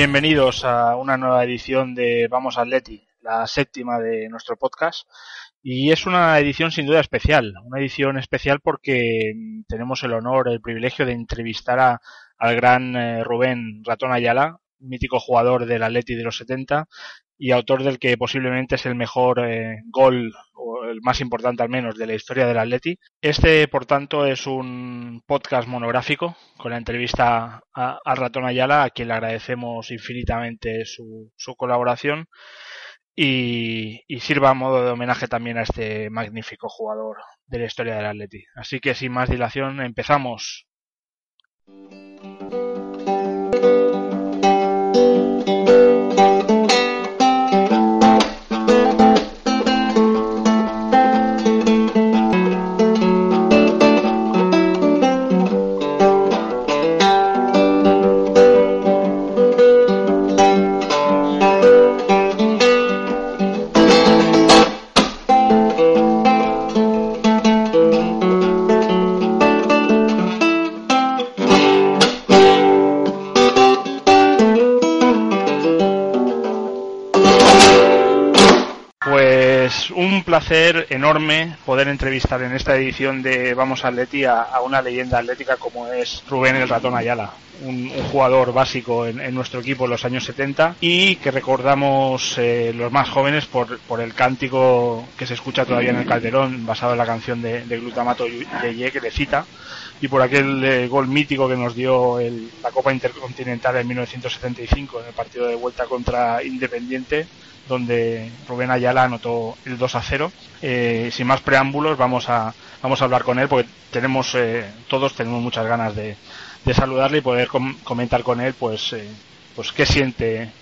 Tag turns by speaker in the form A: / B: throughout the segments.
A: Bienvenidos a una nueva edición de Vamos Atleti, la séptima de nuestro podcast. Y es una edición sin duda especial, una edición especial porque mm, tenemos el honor, el privilegio de entrevistar a, al gran eh, Rubén Ratón Ayala, mítico jugador del Atleti de los 70 y autor del que posiblemente es el mejor eh, gol, o el más importante al menos, de la historia del Atleti. Este, por tanto, es un podcast monográfico con la entrevista a- Ratón Ayala, a quien le agradecemos infinitamente su, su colaboración y, y sirva a modo de homenaje también a este magnífico jugador de la historia del Atleti. Así que sin más dilación, empezamos. Un placer enorme poder entrevistar en esta edición de Vamos Atleti a, una leyenda atlética como es Rubén el Ratón Ayala, un, jugador básico en, nuestro equipo en los años 70 y que recordamos eh, los más jóvenes por, el cántico que se escucha todavía en el Calderón basado en la canción de, de Glutamato de Ye que le cita y por aquel eh, gol mítico que nos dio el- la Copa Intercontinental en 1975 en el partido de vuelta contra Independiente donde Rubén Ayala anotó el 2 a 0. Eh, sin más preámbulos, vamos a, vamos a hablar con él porque tenemos, eh, todos tenemos muchas ganas de, saludarle y poder com- comentar con él, pues, eh, pues qué siente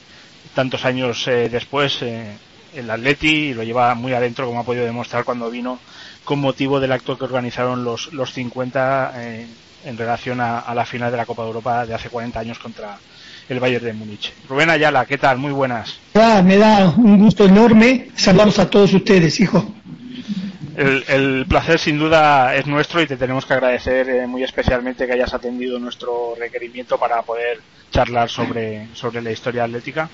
A: tantos años eh, después el Atleti y lo lleva muy adentro, como ha podido demostrar cuando vino con motivo del acto que organizaron los, los 50 eh, en relación a, a la final de la Copa de Europa de hace 40 años contra el Bayern de Múnich. Rubén Ayala, ¿qué tal? Muy buenas.
B: Ah, me da un gusto enorme saludarlos a todos ustedes, hijo.
A: El, el placer sin duda es nuestro y te tenemos que agradecer eh, muy especialmente que hayas atendido nuestro requerimiento para poder charlar sobre, sobre la historia atlética.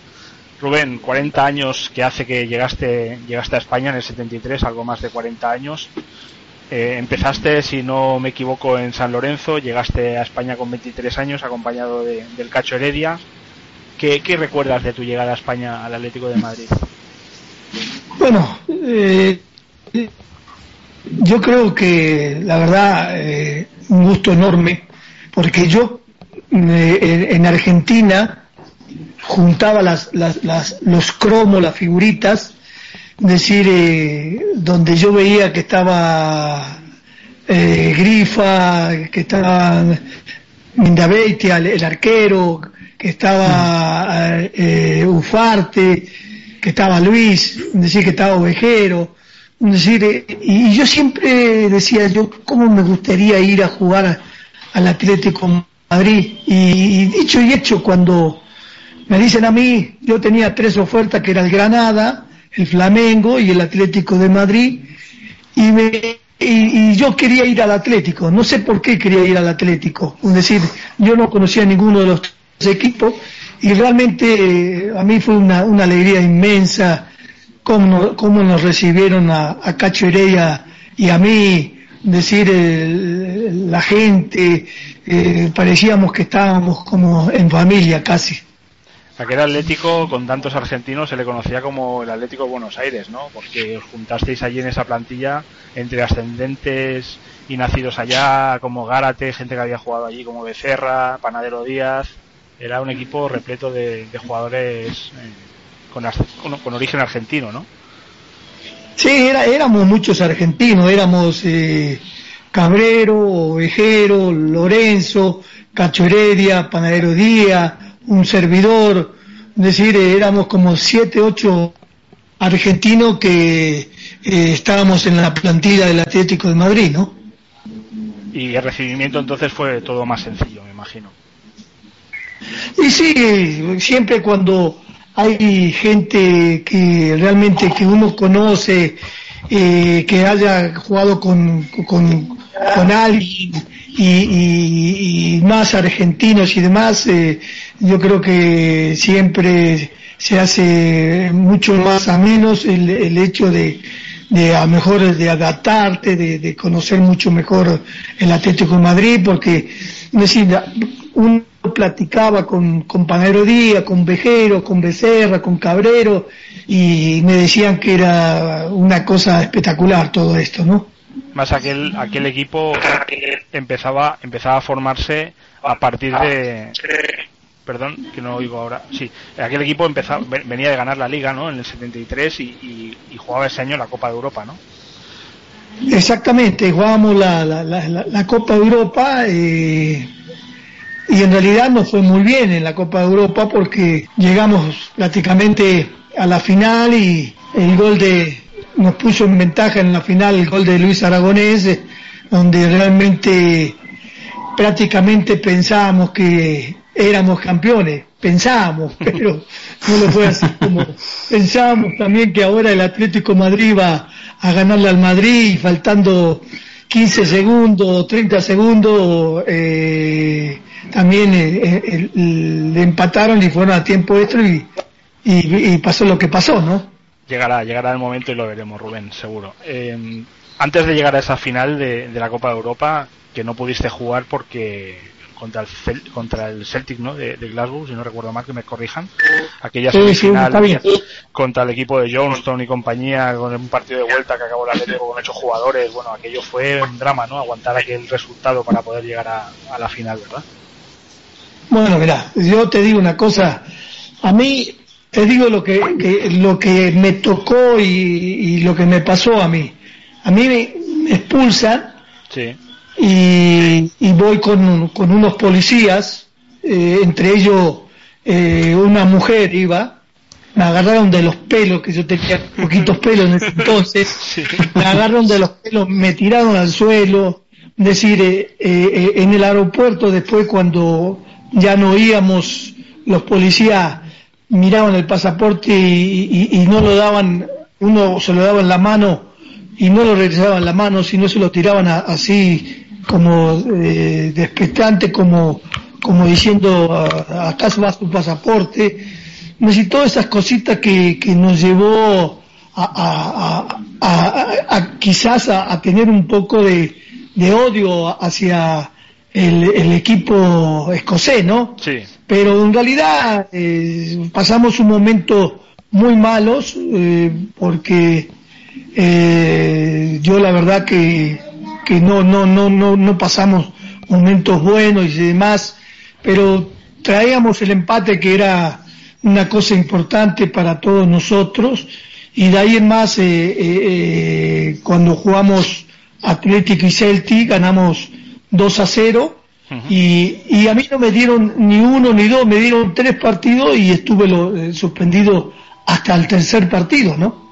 A: Rubén, 40 años que hace que llegaste, llegaste a España en el 73, algo más de 40 años. Eh, empezaste, si no me equivoco, en San Lorenzo, llegaste a España con 23 años acompañado de- del Cacho Heredia. ¿Qué, ¿Qué recuerdas de tu llegada a España al Atlético de Madrid?
B: Bueno, eh, yo creo que la verdad eh, un gusto enorme, porque yo eh, en Argentina juntaba las, los cromos, las figuritas, es decir, eh, donde yo veía que estaba eh, Grifa, que estaba Mindabeitia, el, el arquero, que estaba eh, Ufarte, que estaba Luis, es decir, que estaba Ovejero, es decir, y, yo siempre decía yo cómo me gustaría ir a jugar al Atlético Madrid y dicho y hecho cuando me dicen a mí, yo tenía tres ofertas que era el Granada, el Flamengo y el Atlético de Madrid y me y, yo quería ir al Atlético, no sé por qué quería ir al Atlético, es decir, yo no conocía ninguno de los tres equipos y realmente eh, a mí fue una, una alegría inmensa cómo, nos- cómo nos recibieron a, a Cacho Heredia y a mí, decir, la gente, eh, parecíamos que estábamos como en familia casi.
A: Aquel Atlético con tantos argentinos se le conocía como el Atlético de Buenos Aires, ¿no? Porque os juntasteis allí en esa plantilla entre ascendentes y nacidos allá, como Gárate, gente que había jugado allí como Becerra, Panadero Díaz. Era un equipo repleto de, jugadores eh, con origen argentino, ¿no?
B: Sí, era, éramos muchos argentinos, éramos eh, Cabrero, Ovejero, Lorenzo, Cacho Heredia, Panadero Díaz, un servidor, es decir, eh, éramos como siete, ocho argentinos que eh, estábamos en la plantilla del Atlético de Madrid, ¿no?
A: Y el recibimiento entonces fue todo más sencillo, me imagino.
B: Y sí, siempre cuando hay gente que realmente que uno conoce, eh, que haya jugado con, con, con alguien y, y, más argentinos y demás, eh, yo creo que siempre se hace mucho más a menos el, el hecho de, de a mejor de adaptarte, de, de, conocer mucho mejor el Atlético de Madrid, porque decir, uno platicaba con, con Panero Díaz, con Vejero, con Becerra, con Cabrero, y me decían que era una cosa espectacular todo esto, ¿no?
A: Más aquel, aquel equipo empezaba, empezaba a formarse a partir de, perdón, que no oigo ahora, sí, aquel equipo empezaba, venía de ganar la liga, ¿no? En el 73 y, y, y jugaba ese año la Copa de Europa, ¿no?
B: Exactamente, jugábamos la, la, la, la Copa de Europa eh, y en realidad nos fue muy bien en la Copa de Europa porque llegamos prácticamente a la final y el gol de nos puso en ventaja en la final el gol de Luis Aragonés donde realmente prácticamente pensábamos que éramos campeones, pensábamos, pero no lo fue así como pensábamos también que ahora el Atlético Madrid va a ganarle al Madrid faltando 15 segundos, 30 segundos, eh, también eh, le empataron y fueron a tiempo extra y, pasó lo que pasó, ¿no?
A: Llegará, llegará el momento y lo veremos, Rubén, seguro. Eh, antes de llegar a esa final de, de la Copa de Europa, que no pudiste jugar porque contra el, Cel contra el Celtic ¿no? De, de, Glasgow, si no recuerdo mal, que me corrijan. Aquella semifinal sí, sí, contra el equipo de Johnston y compañía, con un partido de vuelta que acabó el Atlético con ocho jugadores. Bueno, aquello fue un drama, ¿no? Aguantar aquel resultado para poder llegar a, a la final, ¿verdad?
B: Bueno, mira, yo te digo una cosa. A mí, te digo lo que, que lo que me tocó y, y, lo que me pasó a mí. A mí me, me expulsan.
A: Sí
B: y, y voy con, con, unos policías, eh, entre ellos eh, una mujer iba, me agarraron de los pelos, que yo tenía poquitos pelos en ese entonces, sí. me agarraron de los pelos, me tiraron al suelo, es decir, eh, eh, en el aeropuerto después cuando ya no íbamos, los policías miraban el pasaporte y, y, y no lo daban, uno se lo daba en la mano y no lo regresaban la mano, sino se lo tiraban a, así como eh, despectante, como, como diciendo, acá va tu pasaporte. Y todas esas cositas que, que nos llevó a, a, a, a quizás a, tener un poco de, de odio hacia el, el, equipo escocés, ¿no?
A: Sí.
B: Pero en realidad eh, pasamos un momento muy malos eh, porque eh, yo la verdad que que no, no, no, no, no pasamos momentos buenos y demás, pero traíamos el empate que era una cosa importante para todos nosotros y de ahí en más eh, eh, eh, cuando jugamos Atlético y Celtic ganamos 2 a 0 uh -huh. y, y, a mí no me dieron ni uno ni dos, me dieron tres partidos y estuve lo, eh, suspendido hasta el tercer partido, ¿no?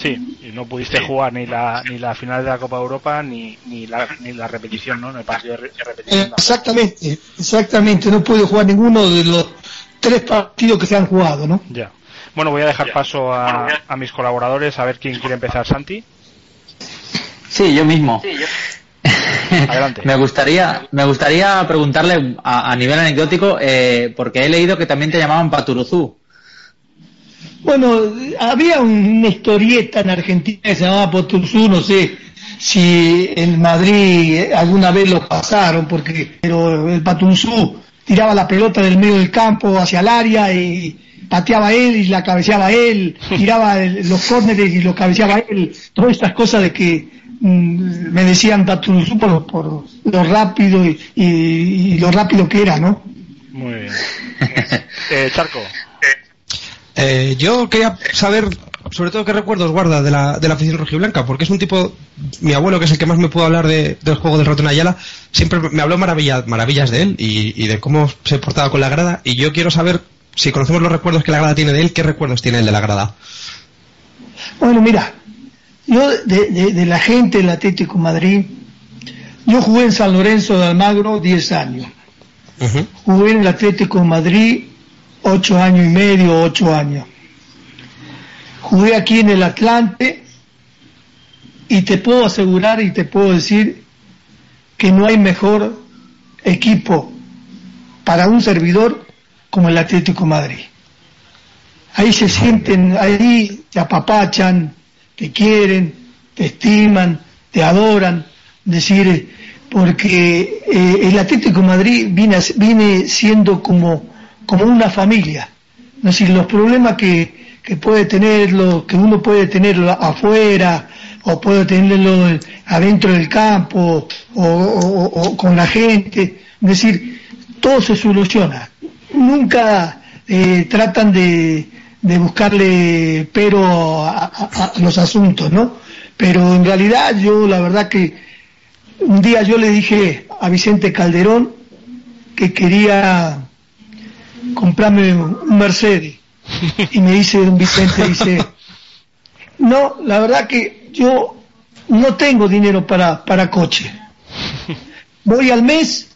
A: Sí, y no pudiste sí. jugar ni la ni la final de la Copa de Europa ni, ni, la, ni la repetición, ¿no? No partido de, repetición.
B: exactamente, exactamente. No pude jugar ninguno de los tres partidos que se han jugado, ¿no?
A: Ya. Bueno, voy a dejar paso a, a mis colaboradores a ver quién quiere empezar. Santi.
C: Sí, yo mismo.
A: Sí, yo. Adelante.
C: me gustaría me gustaría preguntarle a, a nivel anecdótico eh, porque he leído que también te llamaban Paturuzú.
B: Bueno, había una historieta en Argentina que se llamaba Poturzú, no sé si en Madrid alguna vez lo pasaron, porque pero el Patunzú tiraba la pelota del medio del campo hacia el área y pateaba él y la cabeceaba él, tiraba el, los córneres y lo cabeceaba él, todas estas cosas de que me decían Patunzú por, por, lo rápido y, y, y, lo rápido que era, ¿no?
A: Muy bien. eh, Charco.
D: Eh, yo quería saber, sobre todo, qué recuerdos guarda de la, de la afición rojiblanca, porque es un tipo, mi abuelo, que es el que más me pudo hablar de, del juego del ratón Ayala, siempre me habló maravillas, maravillas de él y, y, de cómo se portaba con la grada, y yo quiero saber, si conocemos los recuerdos que la grada tiene de él, ¿qué recuerdos tiene él de la grada?
B: Bueno, mira, yo de, de, de la gente del Atlético Madrid, Yo jugué en San Lorenzo de Almagro 10 años. Jugué en el Atlético de Madrid 8 años y medio, 8 años. Jugué aquí en el Atlante y te puedo asegurar y te puedo decir que no hay mejor equipo para un servidor como el Atlético de Madrid. Ahí se sienten, ahí te apapachan, te quieren, te estiman, te adoran, decir, eh, porque eh, el Atlético Madrid viene, viene siendo como, como una familia. Es decir, los problemas que, que puede tenerlo, que uno puede tenerlo afuera, o puede tenerlo en- adentro del campo, o, con la gente, es decir, todo se soluciona. Nunca eh, tratan de, de buscarle pero a, a- a los asuntos, ¿no? Pero en realidad yo la verdad que un día yo le dije a Vicente Calderón que quería comprarme un Mercedes y me dice don Vicente dice no la verdad que yo no tengo dinero para para coche voy al mes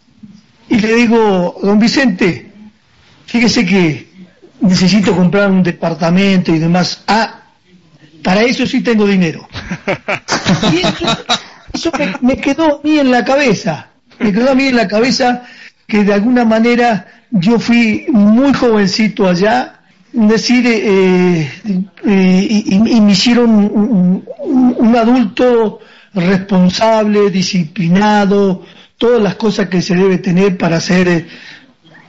B: y le digo don Vicente fíjese que necesito comprar un departamento y demás. Ah para eso sí tengo dinero. Y eso, eso me, me quedó a mí en la cabeza, me quedó a mí en la cabeza que de alguna manera yo fui muy jovencito allá, decir, eh, eh, y, y- y me hicieron un, un- un adulto responsable, disciplinado, todas las cosas que se debe tener para ser eh,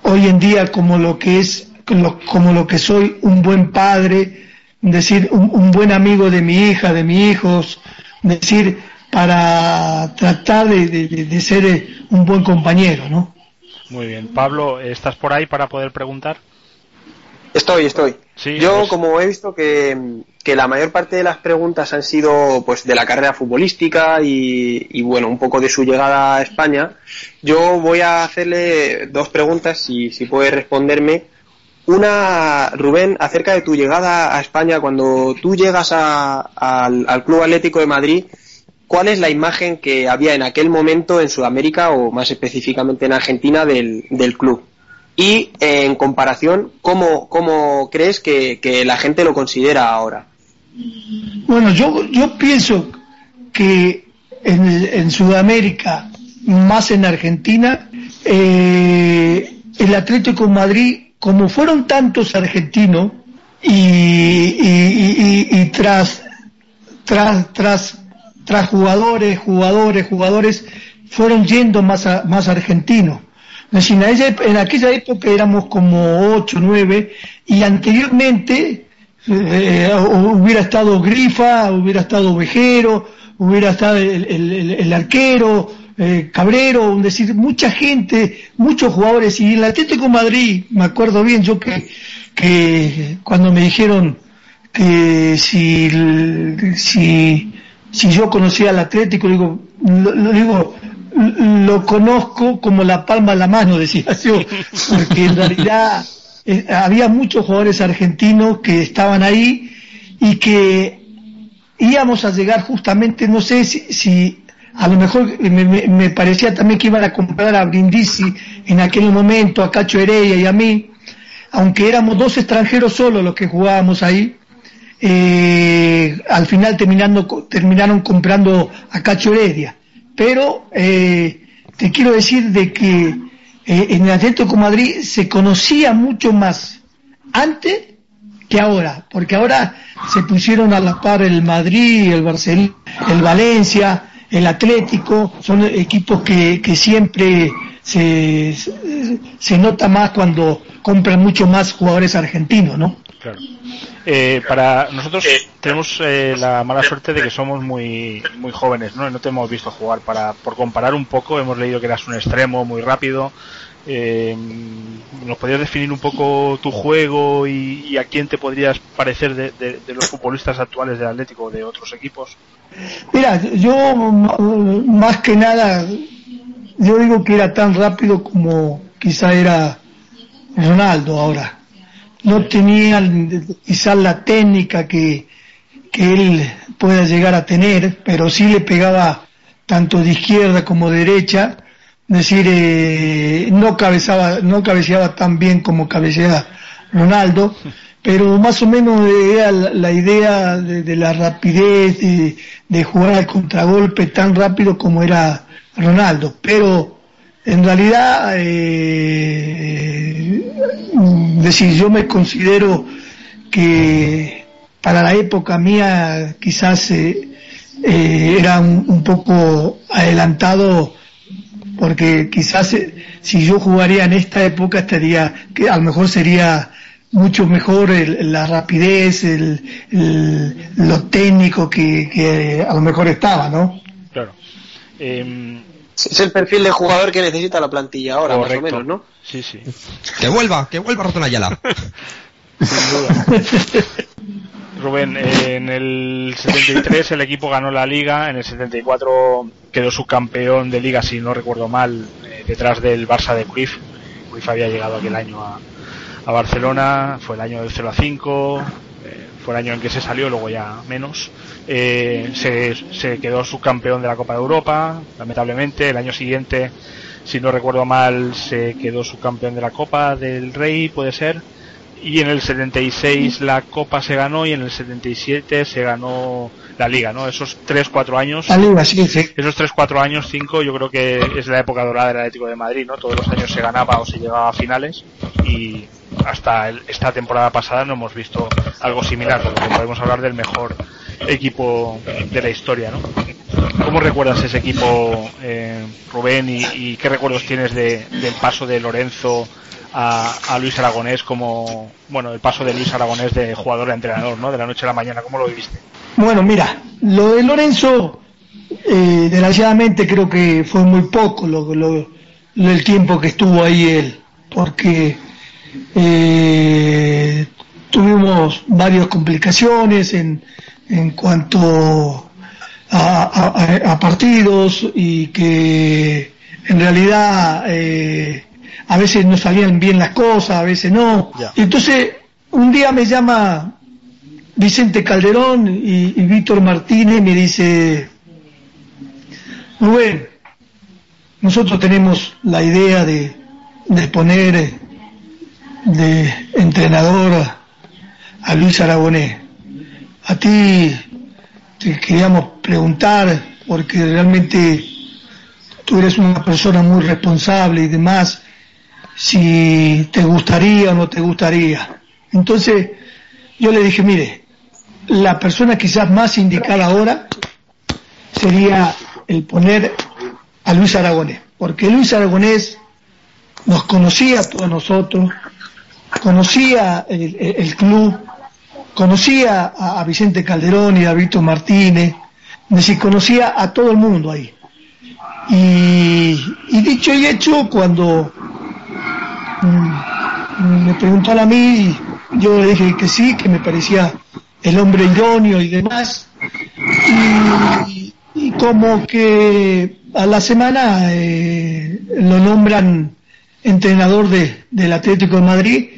B: hoy en día como lo que es, como, como lo que soy, un buen padre, decir, un, un buen amigo de mi hija, de mis hijos, decir, para tratar de, de- ser eh, un buen compañero, ¿no?
A: Muy bien. Pablo, ¿estás por ahí para poder preguntar?
E: Estoy, estoy.
A: Sí,
E: Yo,
A: pues-
E: como he visto que, que la mayor parte de las preguntas han sido pues de la carrera futbolística y, y, bueno, un poco de su llegada a España, yo voy a hacerle dos preguntas, si, si puede responderme. Una, Rubén, acerca de tu llegada a España, cuando tú llegas a- al, Club Atlético de Madrid, ¿cuál es la imagen que había en aquel momento en Sudamérica o más específicamente en Argentina del, del club? Y eh, en comparación, ¿cómo, crees que, que la gente lo considera ahora?
B: Bueno, yo, yo pienso que en, en Sudamérica, más en Argentina, eh, el Atlético de Madrid, como fueron tantos argentinos y, y- y- y- tras, tras, tras, tras jugadores, jugadores, jugadores, fueron yendo más, a- más argentinos. En, esa- en aquella época éramos como 8, 9 y anteriormente eh, hubiera estado Grifa, hubiera estado Vejero, hubiera estado el, el- el- el arquero, eh, Cabrero, es decir, mucha gente, muchos jugadores, y el Atlético de Madrid, me acuerdo bien yo que, que cuando me dijeron que si, si, si yo conocía al Atlético, digo, lo, digo, lo conozco como la palma de la mano, decía yo, porque en realidad eh, había muchos jugadores argentinos que estaban ahí y que íbamos a llegar justamente, no sé si, si a lo mejor me, parecía también que iban a comprar a Brindisi en aquel momento, a Cacho Heredia y a mí, aunque éramos dos extranjeros solo los que jugábamos ahí, eh, al final terminando, terminaron comprando a Cacho Heredia. Pero eh, te quiero decir de que eh, en el Atlético Madrid se conocía mucho más antes que ahora, porque ahora se pusieron a la par el Madrid, el Barcelona, el Valencia, el Atlético, son equipos que, que siempre se, se- nota más cuando compran mucho más jugadores argentinos, ¿no?
A: Claro. Eh, para nosotros tenemos eh, la mala suerte de que somos muy muy jóvenes, ¿no? No te hemos visto jugar. Para por comparar un poco, hemos leído que eras un extremo muy rápido. Eh, ¿Nos podrías definir un poco tu juego y, y a quién te podrías parecer de, de- de los futbolistas actuales del Atlético o de otros equipos?
B: Mira, yo más que nada, yo digo que era tan rápido como quizá era Ronaldo ahora. No tenía quizás la técnica que, que él pueda llegar a tener, pero sí le pegaba tanto de izquierda como de derecha, es decir, eh, no cabeceaba, no cabeceaba tan bien como cabeceaba Ronaldo, pero más o menos era la, idea de, de la rapidez, de, de jugar al contragolpe tan rápido como era Ronaldo, pero en realidad, eh, decir, yo me considero que para la época mía quizás eh, eh, era un, un poco adelantado porque quizás eh, si yo jugaría en esta época estaría, que a lo mejor sería mucho mejor el- la rapidez, el, el- lo técnico que, que a lo mejor estaba, ¿no?
A: Claro. Em,
E: Es el perfil de jugador que necesita la plantilla ahora,
A: correcto.
E: más o menos, ¿no?
A: Sí, sí.
D: Que vuelva, que vuelva Ratón Ayala.
A: Sin duda. Rubén, eh, en el 73 el equipo ganó la liga, en el 74 quedó subcampeón de liga, si no recuerdo mal, eh, detrás del Barça de Cruyff. Cruyff había llegado aquel año a, a Barcelona, fue el año del 0 a 5, eh, fue el año en que se salió, luego ya menos. Eh, se, se quedó subcampeón de la Copa de Europa, lamentablemente. El año siguiente, si no recuerdo mal, se quedó subcampeón de la Copa del Rey, puede ser y en el 76 la Copa se ganó y en el 77 se ganó la Liga, ¿no? Esos 3-4 años,
B: La liga, sí, sí.
A: esos 3-4 años, 5, yo creo que es la época dorada del Atlético de Madrid, ¿no? Todos los años se ganaba o se llegaba a finales y hasta el- esta temporada pasada no hemos visto algo similar, por podemos hablar del mejor equipo de la historia, ¿no? ¿Cómo recuerdas ese equipo, eh, Rubén, y, y qué recuerdos tienes de- del paso de Lorenzo a, a Luis Aragonés como, bueno, el paso de Luis Aragonés de jugador a entrenador, ¿no? De la noche a la mañana, ¿cómo lo viviste?
B: Bueno, mira, lo de Lorenzo, eh, desgraciadamente creo que fue muy poco lo, lo- lo- el tiempo que estuvo ahí él, porque eh, tuvimos varias complicaciones en, en cuanto a, a- a partidos y que en realidad eh, a veces no salían bien las cosas, a veces no.
A: Ya.
B: Entonces, un día me llama Vicente Calderón y, y Víctor Martínez me dice, Rubén, nosotros tenemos la idea de, de poner eh, de entrenador a, Luis Aragonés. A ti te queríamos preguntar, porque realmente tú eres una persona muy responsable y demás, si te gustaría o no te gustaría. Entonces, yo le dije, mire, la persona quizás más indicada ahora sería el poner a Luis Aragonés, porque Luis Aragonés nos conocía a todos nosotros, conocía el, el- club, conocía a, a Vicente Calderón y a Víctor Martínez, es decir, conocía a todo el mundo ahí. Y, y dicho y hecho, cuando mm, me preguntaron a mí, yo le dije que sí, que me parecía el hombre idóneo y demás. Y, y como que a la semana eh, lo nombran entrenador de, del Atlético de Madrid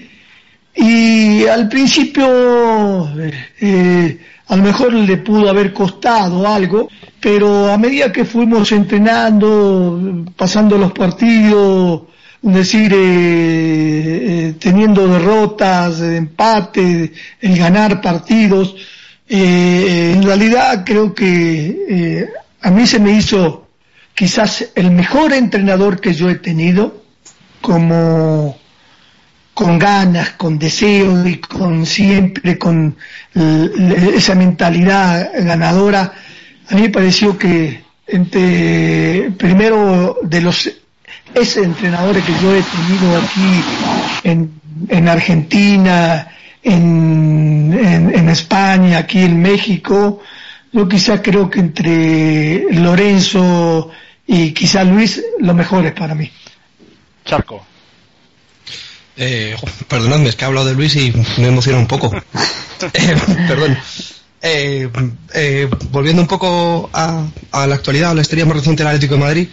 B: y al principio eh, eh, a lo mejor le pudo haber costado algo, pero a medida que fuimos entrenando, pasando los partidos, es decir, eh, eh, teniendo derrotas, empate, el ganar partidos, eh, en realidad creo que eh, a mí se me hizo quizás el mejor entrenador que yo he tenido, como con ganas, con deseo y con siempre con esa mentalidad ganadora. A mí me pareció que entre primero de los ex entrenadores que yo he tenido aquí en, en Argentina, en, en, en España, aquí en México, yo quizá creo que entre Lorenzo y quizá Luis, lo mejor es para mí.
A: Charco.
D: Eh, perdonadme, es que he hablado de Luis y me emociona un poco. Eh, perdón. Eh, eh, volviendo un poco a, a la actualidad, a la historia más reciente del Atlético de Madrid,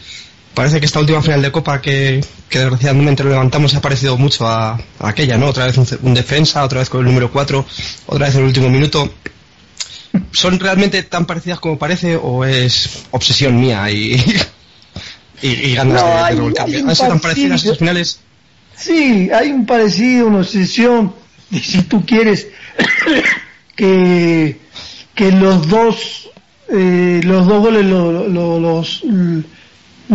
D: parece que esta última final de Copa que, que desgraciadamente lo levantamos se ha parecido mucho a, a aquella, ¿no? Otra vez un, defensa, otra vez con el número 4, otra vez el último minuto. ¿son realmente tan parecidas como parece o es obsesión mía y, y, y ganas
B: No,
D: de, de revolcarme? ¿Han sido tan parecidas estos finales?
B: Sí, hay un parecido, una obsesión, si tú quieres, que, que los dos, eh, los dos goles lo- lo- los mm,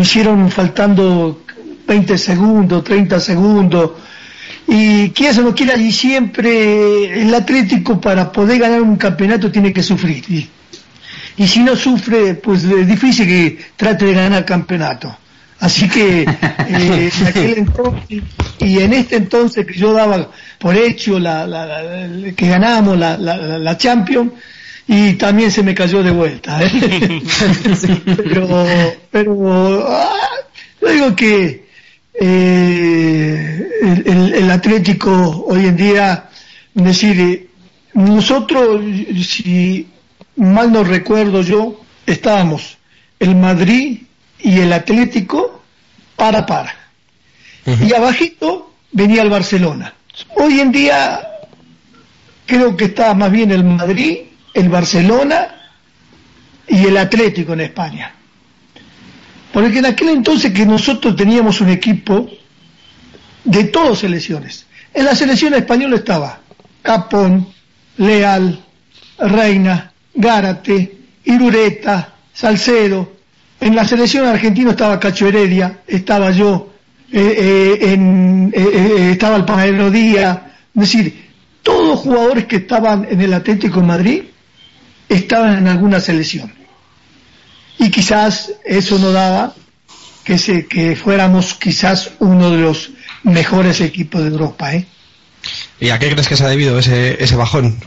B: hicieron faltando 20 segundos, 30 segundos, y quiera o no quiera, y siempre el Atlético para poder ganar un campeonato tiene que sufrir. Y, y si no sufre, pues es difícil que trate de ganar campeonato. Así que eh, en aquel entonces, y en este entonces que yo daba por hecho la, la- que ganábamos la, la, la- Champions, y también se me cayó de vuelta. ¿eh? pero pero ah, yo digo que eh, el, el- el Atlético hoy en día, es decir, nosotros, si mal no recuerdo yo, estábamos el Madrid y el Atlético para para. Y abajito venía el Barcelona. Hoy en día creo que está más bien el Madrid, el Barcelona y el Atlético en España. Porque en aquel entonces que nosotros teníamos un equipo de todas selecciones. En la selección española estaba Capón, Leal, Reina, Gárate, Irureta, Salcedo. En la selección argentina estaba Cacho Heredia, estaba yo, eh, eh, en- eh, eh, estaba el Panadero Díaz. Es decir, todos jugadores que estaban en el Atlético de Madrid estaban en alguna selección. Y quizás eso no daba que, se, que fuéramos quizás uno de los mejores equipos de Europa. ¿eh?
D: ¿Y a qué crees que se ha debido ese, ese bajón?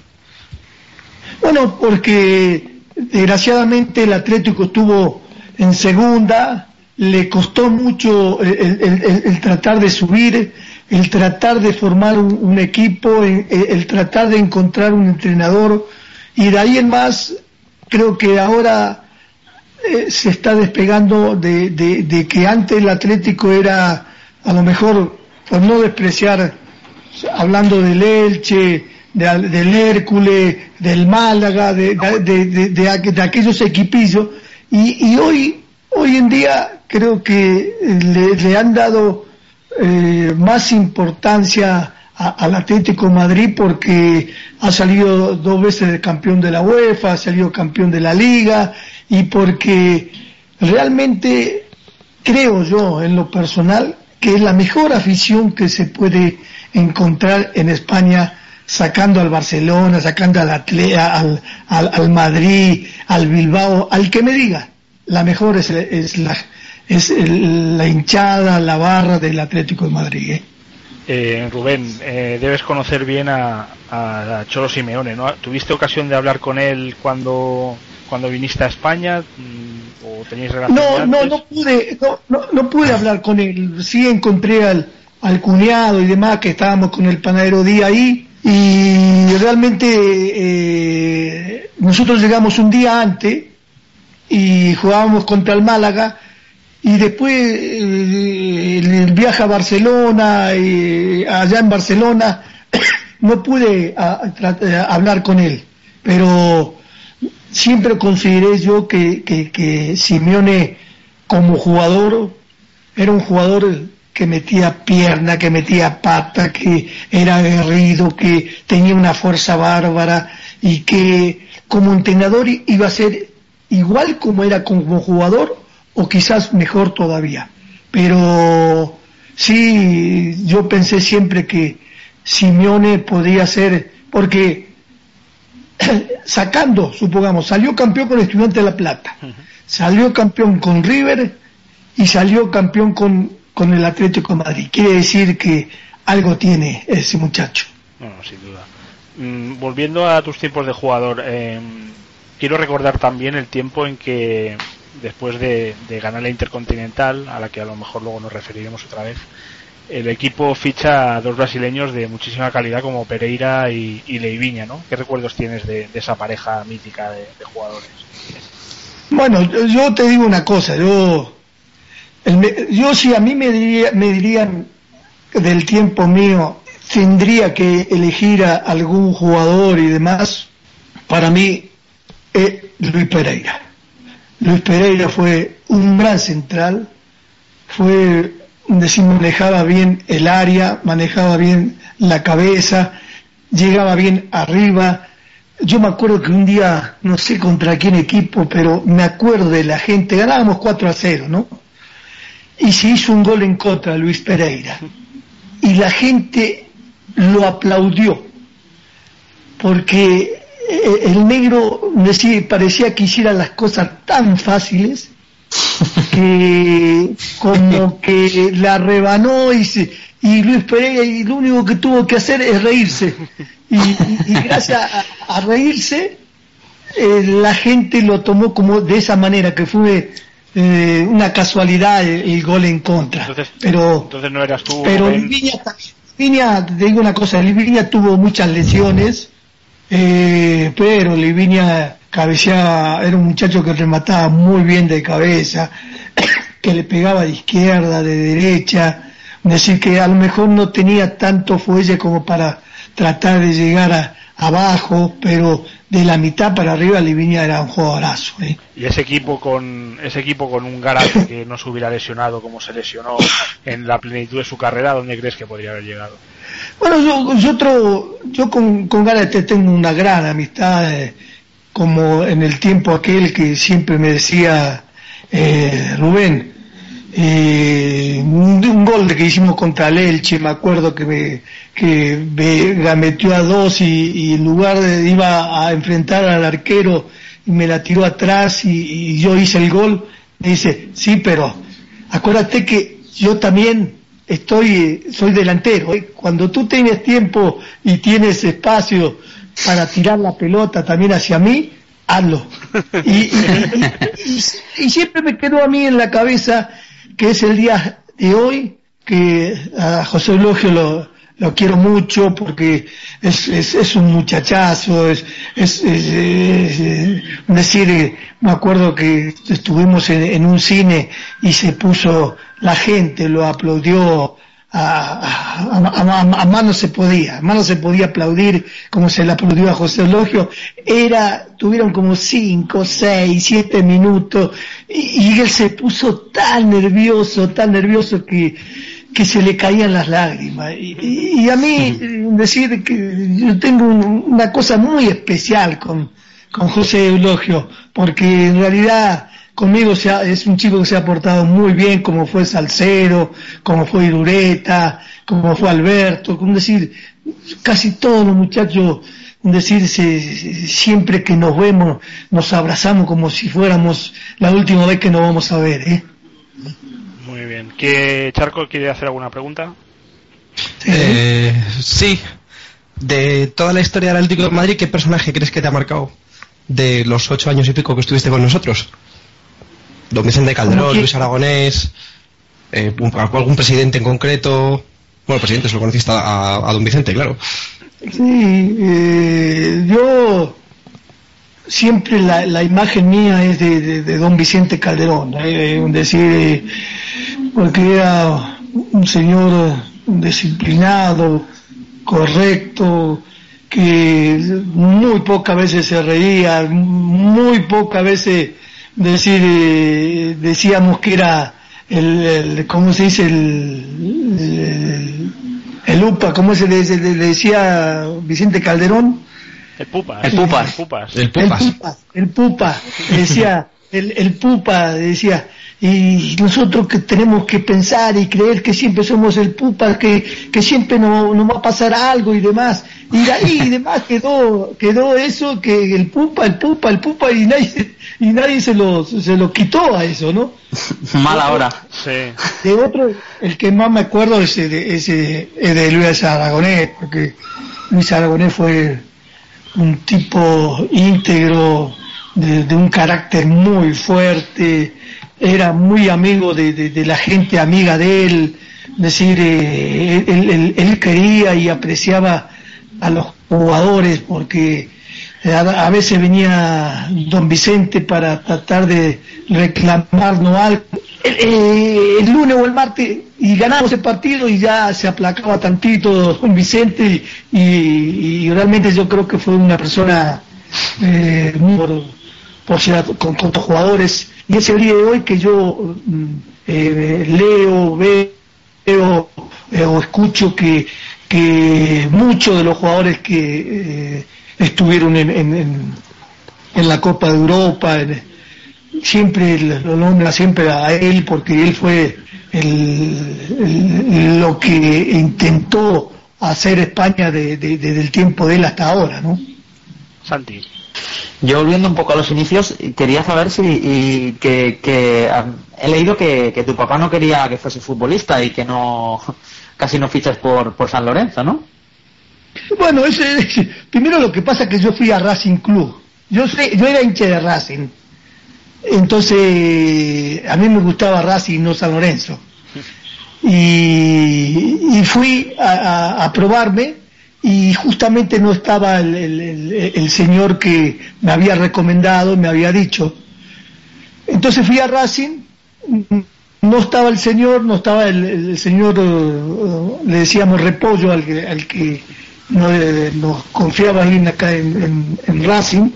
B: Bueno, porque desgraciadamente el Atlético estuvo en segunda, le costó mucho el, tratar de subir, el tratar de formar un, equipo, el, tratar de encontrar un entrenador. Y de ahí en más creo que ahora eh, se está despegando de, de- que antes el Atlético era a lo mejor, por no despreciar hablando del Elche, de- del Hércules, del Málaga, de, de- de aquellos equipillos, y, y hoy, hoy en día creo que eh, le, han dado eh, más importancia al Atlético Madrid porque ha salido dos veces de campeón de la UEFA, ha salido campeón de la Liga, y porque realmente creo yo en lo personal que es la mejor afición que se puede encontrar en España sacando al Barcelona, sacando al Atlea, al, al, al Madrid, al Bilbao, al que me diga, la mejor es, es la es el- la hinchada, la barra del Atlético de Madrid. ¿eh?
A: Eh, Rubén, eh, debes conocer bien a, a Cholo Simeone, ¿no? ¿Tuviste ocasión de hablar con él cuando, cuando viniste a España? Mm, ¿O tenéis relación
B: No, no, no pude, no, no, no pude hablar con él. Sí encontré al, al cuñado y demás que estábamos con el panadero día ahí y realmente eh, nosotros llegamos un día antes y jugábamos contra el Málaga y después eh, el, viaje a Barcelona y allá en Barcelona no pude a- a tra- eh, hablar con él. Pero siempre consideré yo que, que, que Simeone como jugador era un jugador que metía pierna, que metía pata, que era aguerrido, que tenía una fuerza bárbara y que como entrenador iba a ser igual como era como jugador o quizás mejor todavía. Pero sí, yo pensé siempre que Simeone podía ser, porque sacando, supongamos, salió campeón con Estudiante de La Plata, salió campeón con River y salió campeón con, con el Atlético de Madrid. Quiere decir que algo tiene ese muchacho.
A: No, no, sin duda. Mm, volviendo a tus tiempos de jugador, eh, quiero recordar también el tiempo en que, después de, de ganar la Intercontinental, a la que a lo mejor luego nos referiremos otra vez, el equipo ficha a dos brasileños de muchísima calidad como Pereira y, y Leiviña, ¿no? ¿Qué recuerdos tienes de, de esa pareja mítica de, de jugadores?
B: Bueno, yo- yo te digo una cosa, yo, el yo si a mí me, diría- me dirían del tiempo mío, tendría que elegir a algún jugador y demás, para mí Luis Pereira. Luis Pereira fue un gran central, fue, decir, manejaba bien el área, manejaba bien la cabeza, llegaba bien arriba. Yo me acuerdo que un día, no sé contra quién equipo, pero me acuerdo de la gente, ganábamos 4 a 0, ¿no? Y se hizo un gol en contra de Luis Pereira. Y la gente lo aplaudió, porque eh, el negro parecía que hiciera las cosas tan fáciles que como que la rebanó y, se, y Luis Pereira y lo único que tuvo que hacer es reírse y, gracias a, a reírse eh, la gente lo tomó como de esa manera que fue eh, una casualidad el, el gol en contra
A: Entonces,
B: pero
A: entonces no eras tú.
B: pero. Liviña, Liviña, te digo una cosa, Liviña tuvo muchas lesiones, eh, pero Liviña cabeceaba, era un muchacho que remataba muy bien de cabeza, que le pegaba de izquierda, de derecha, es decir, que a lo mejor no tenía tanto fuelle como para tratar de llegar a, abajo, pero de la mitad para arriba Liviña era un jugadorazo. ¿eh?
A: Y ese equipo con ese equipo con un Garate que no se hubiera lesionado como se lesionó en la plenitud de su carrera, ¿dónde crees que podría haber llegado?
B: Bueno, yo, yo, otro- yo con, con Gareth tengo una gran amistad, eh, como en el tiempo aquel que siempre me decía eh, Rubén, eh, un, un gol que hicimos contra el Elche, me acuerdo que me, que me metió a dos y, y en lugar de iba a enfrentar al arquero y me la tiró atrás y, yo hice el gol, me dice, sí, pero acuérdate que yo también estoy, soy delantero. ¿eh? Cuando tú tienes tiempo y tienes espacio para tirar la pelota también hacia mí, hazlo. Y- y- y siempre me quedó a mí en la cabeza que es el día de hoy, que a José Eulogio lo, lo quiero mucho porque es, es, es un muchachazo, es, es, es- decir, me acuerdo que estuvimos en, un cine y se puso la gente, lo aplaudió, a, a, a- a- mano se podía, a mano se podía aplaudir como se le aplaudió a José Eulogio, era, tuvieron como cinco, seis, siete minutos, y, y él se puso tan nervioso, tan nervioso que, que se le caían las lágrimas. Y, a mí, eh, decir que yo tengo un- una cosa muy especial con, con José Eulogio, porque en realidad conmigo se ha- es un chico que se ha portado muy bien, como fue Salcero, como fue Irureta, como fue Alberto, como decir, casi todos los muchachos, decir, se- siempre que nos vemos, nos abrazamos como si fuéramos la última vez que nos vamos a ver, ¿eh?
A: Bien. ¿Que Charco quiere hacer alguna pregunta?
D: Eh, sí. De toda la historia del Atlético de Madrid, ¿qué personaje crees que te ha marcado de los ocho años y pico que estuviste con nosotros? Don Vicente
B: ¿Cómo
D: Calderón? Luis Aragonés, eh, un- algún presidente en concreto. Bueno, presidente, se lo conociste a, a don Vicente, claro.
B: Sí, eh, yo siempre la, la imagen mía es de, de- de don Vicente Calderón, eh, decir, eh, porque era un señor disciplinado, correcto, que muy pocas veces se reía, muy pocas veces decir, eh, decíamos que era el, el- ¿cómo se dice? El, el, el UPA, ¿cómo se le, se le decía Vicente Calderón?
A: El Pupas.
C: El Pupas.
A: El Pupas.
D: El Pupas.
B: pupa, el pupa, decía, el, el pupa, decía, y nosotros que tenemos que pensar y creer que siempre somos el pupa, que, que siempre nos no va a pasar algo y demás. Y de ahí y demás quedó, quedó eso que el pupa, el pupa, el pupa y nadie, y nadie se lo, se lo quitó a eso, ¿no?
C: Mala hora.
A: Sí.
B: De otro, el que más me acuerdo es de, es de, es de Luis Aragonés, porque Luis Aragonés fue un tipo íntegro, de, de un carácter muy fuerte, era muy amigo de, la gente amiga de él, es decir, eh, él, quería y apreciaba a los jugadores porque a, veces venía don Vicente para tratar de reclamarnos algo. El, eh, el lunes o el martes y ganamos el partido y ya se aplacaba tantito don Vicente y, realmente yo creo que fue una persona eh, por, ser con, con otros jugadores. Y es el día de hoy que yo mm, eh, leo, veo eh, o escucho que, que muchos de los jugadores que eh, estuvieron en, en, en, la Copa de Europa, siempre lo nombra siempre a él porque él fue el- lo que intentó hacer España de- desde el tiempo de él hasta ahora, ¿no?
A: Santi.
C: Yo volviendo un poco a los inicios, quería saber si que, que, ah, he leído que, tu papá no quería que fuese futbolista y que no casi no fichas por, por San Lorenzo, ¿no?
B: Bueno, ese, primero lo que pasa es que yo fui a Racing Club. Yo sé, yo era hincha de Racing. Entonces, a mí me gustaba Racing, no San Lorenzo. Y, y fui a- a probarme y justamente no estaba el, el- señor que me había recomendado, me había dicho. Entonces fui a Racing, no estaba el señor, no estaba el, señor, eh, le decíamos repollo al que, al que eh, nos confiaba ahí en, acá en, Racing,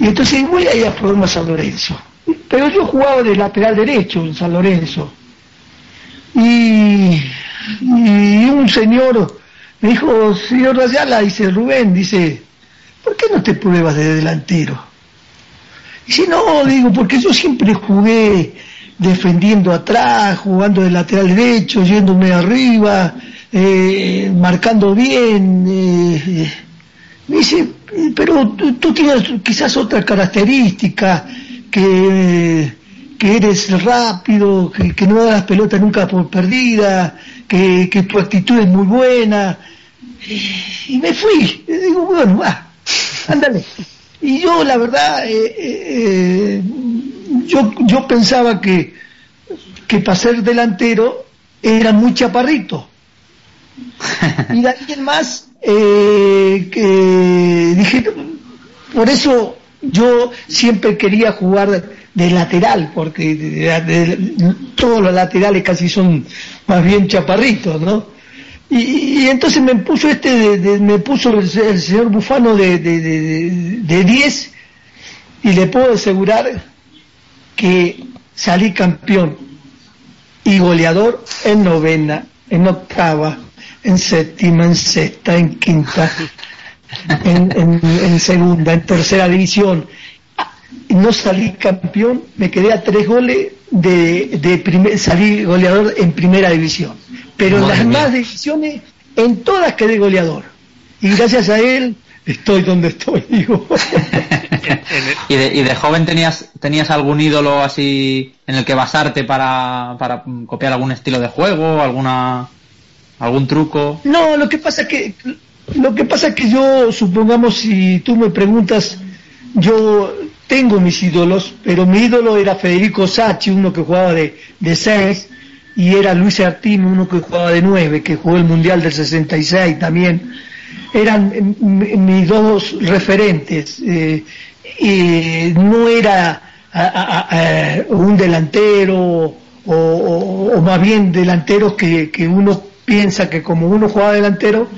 B: y entonces voy a ir a probarme a San Lorenzo. Pero yo jugaba de lateral derecho en San Lorenzo. Y un señor me dijo, señor Rayala, dice Rubén, dice, ¿por qué no te pruebas de delantero? Dice, no, digo, porque yo siempre jugué defendiendo atrás, jugando de lateral derecho, yéndome arriba, eh, marcando bien. eh, eh. Me dice, pero tú, tú tienes quizás otra característica, que, que eres rápido, que, que no das pelota nunca por perdida, que, que tu actitud es muy buena. Y me fui. Y digo, bueno, va, ándale. Y yo, la verdad, eh, eh, yo, yo pensaba que, que para ser delantero era muy chaparrito. Y de ahí en más, eh, que dije, por eso yo siempre quería jugar de lateral, porque todos los laterales casi son más bien chaparritos, ¿no? Y, y entonces me puso este, de- me puso el, el señor Bufano de, de, de, de 10 y le puedo asegurar que salí campeón y goleador en novena, en octava, en séptima, en sexta, en quinta, en, en- en segunda, en tercera división. No salí campeón, me quedé a tres goles de, de primer, salí goleador en primera división. Pero en las
C: mía.
B: demás divisiones, en todas quedé goleador. Y gracias a él estoy donde estoy, digo.
C: ¿Y de, y de joven tenías tenías algún ídolo así en el que basarte para, para copiar algún estilo de juego, alguna algún truco?
B: No, lo que pasa es que lo que pasa es que yo supongamos si tú me preguntas, yo tengo mis ídolos, pero mi ídolo era Federico Sacchi, uno que jugaba de, de seis, y era Luis Artino, uno que jugaba de nueve, que jugó el Mundial del 66 también. Eran mis dos referentes. eh, no era un delantero o más bien delanteros que, que uno piensa que como uno jugaba delantero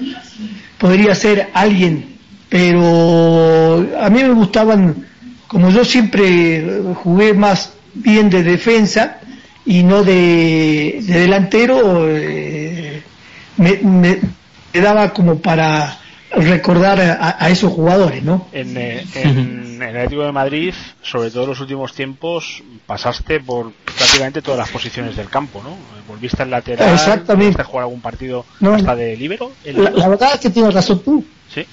B: podría ser alguien, pero a mí me gustaban, como yo siempre jugué más bien de defensa y no de, de delantero, eh, me, me- me daba como para recordar a, a esos jugadores, ¿no?
A: En, eh, en el Atlético de Madrid, sobre todo en los últimos tiempos, pasaste por prácticamente todas las posiciones del campo, ¿no? Volviste al lateral,
B: Exactamente.
A: volviste a jugar algún partido
B: No.
A: hasta de libero.
B: La, la verdad es que tienes razón tú.
A: Sí.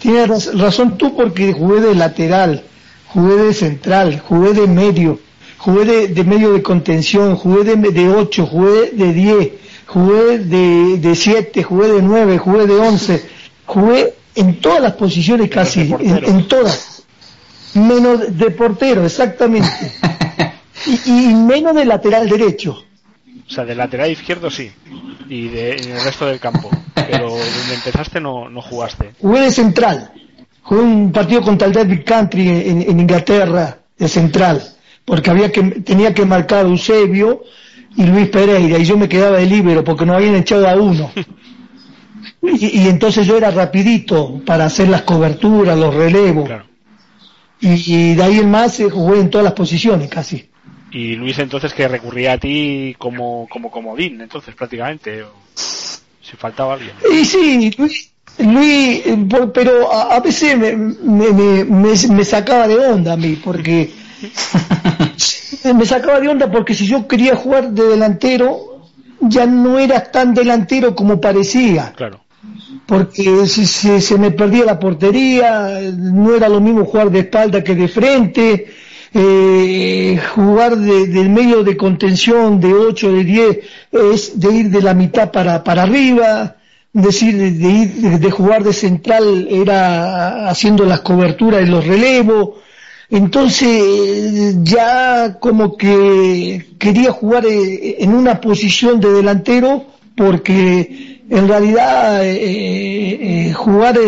B: Tienes raz- razón tú porque jugué de lateral, jugué de central, jugué de medio, jugué de, de medio de contención, jugué de, de 8, jugué de 10, jugué de, de 7, jugué de 9, jugué de 11, jugué en todas las posiciones casi, en todas. Menos de portero, exactamente. y, y menos de lateral derecho.
A: O sea, de lateral izquierdo sí, y de, en el resto del campo. Pero donde empezaste no, no jugaste.
B: Jugué de central. Jugué un partido contra el Derby Country en, en Inglaterra de central, porque había que tenía que marcar Eusebio y Luis Pereira y yo me quedaba de libero porque no habían echado a uno. Y, y entonces yo era rapidito para hacer las coberturas, los relevos.
A: Claro.
B: y de ahí en más jugué en todas las posiciones casi.
A: Y Luis entonces que recurría a ti como, como comodín, entonces prácticamente, si faltaba alguien.
B: Y sí, Luis, Luis eh, pero a, veces me, me, me- me- sacaba de onda a mí, porque me sacaba de onda porque si yo quería jugar de delantero, ya no era tan delantero como parecía.
A: Claro.
B: porque se, se- se me perdía la portería, no era lo mismo jugar de espalda que de frente, eh, jugar de, del medio de contención de 8, de 10, es de ir de la mitad para, para arriba, decir, de, ir, de, jugar de central era haciendo las coberturas y los relevos, entonces ya como que quería jugar eh, en una posición de delantero porque en realidad eh, eh, jugar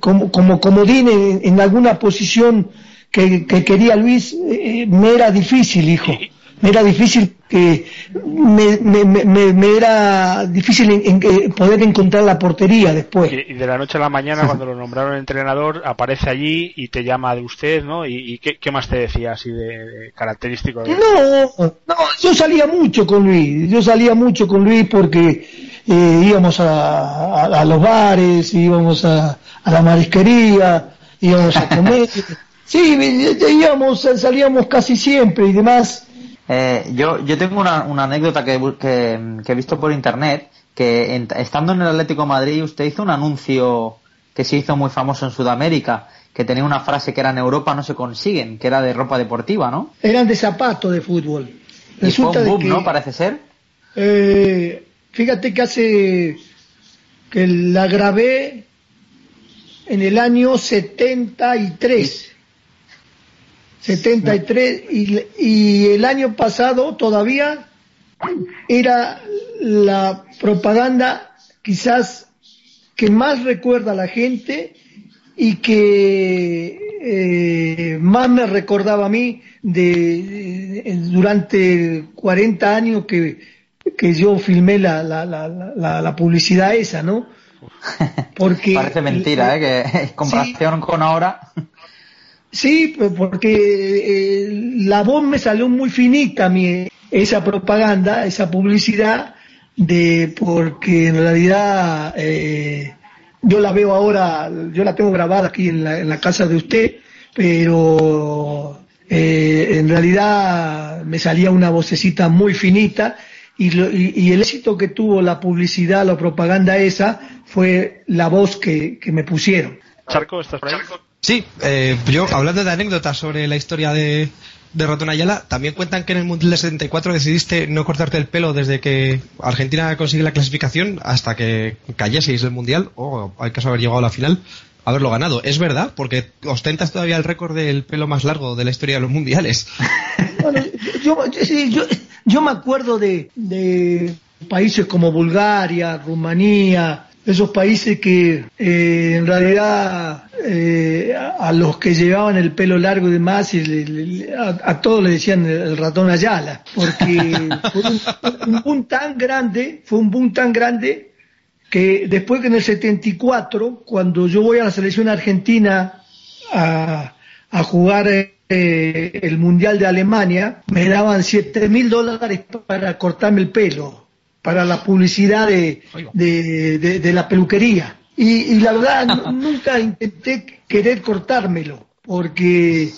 B: como, como comodín en, en alguna posición que, que quería Luis me era difícil, hijo. Me era difícil que me, me, me- me- me era difícil en- en que poder encontrar la portería después.
A: Y, de la noche a la mañana, cuando lo nombraron entrenador, aparece allí y te llama de usted, ¿no? ¿Y, y qué, qué más te decía así de, de característico? de-
B: No, no, yo salía mucho con Luis, yo salía mucho con Luis porque eh, íbamos a, a- a los bares, íbamos a, a la marisquería, íbamos a comer. sí, eh, íbamos, salíamos casi siempre y demás.
C: Eh, yo, yo tengo una, una anécdota que, que, que he visto por internet, que en- estando en el Atlético de Madrid usted hizo un anuncio que se hizo muy famoso en Sudamérica, que tenía una frase que era en Europa no se consiguen, que era de ropa deportiva, ¿no?
B: Eran de zapatos de fútbol.
C: Y fue
B: Resulta
C: un boom,
B: que,
C: ¿no? Parece ser.
B: eh, fíjate que hace que la grabé en el año 73. 73 y, y el año pasado todavía era la propaganda quizás que más recuerda a la gente y que eh, más me recordaba a mí de, de- durante 40 años que, que yo filmé la, la, la, la, la publicidad esa, ¿no? Porque
C: Parece mentira, ¿eh? Que en comparación con ahora.
B: Sí, pues, porque eh, la voz me salió muy finita a mí, esa propaganda, esa publicidad, de porque en realidad eh, yo la veo ahora, yo la tengo grabada aquí en la, en la casa de usted, pero eh, en realidad me salía una vocecita muy finita y, lo- y- y el éxito que tuvo la publicidad, la propaganda esa, fue la voz que, que me pusieron.
A: Charco, ¿estás por ahí?
D: Sí, eh, yo hablando de anécdotas sobre la historia de, de Ratón Ayala, también cuentan que en el Mundial de 74 decidiste no cortarte el pelo desde que Argentina consigue la clasificación hasta que cayeseis del Mundial, o hay que haber llegado a la final, haberlo ganado. ¿Es verdad? Porque ostentas todavía el récord del pelo más largo de la historia de los mundiales.
B: Yo, yo- yo me acuerdo de, de países como Bulgaria, Rumanía, esos países que eh, en realidad eh, a, a los que llevaban el pelo largo y demás, y le- le- a, a todos le decían el ratón Ayala, porque fue un, un boom tan grande, fue un boom tan grande que después que en el 74, cuando yo voy a la selección argentina a, a jugar eh, el Mundial de Alemania, me daban 7 mil dólares para cortarme el pelo, para la publicidad de, de, de- de la peluquería. Y, y la verdad, nu- nunca intenté querer cortármelo, porque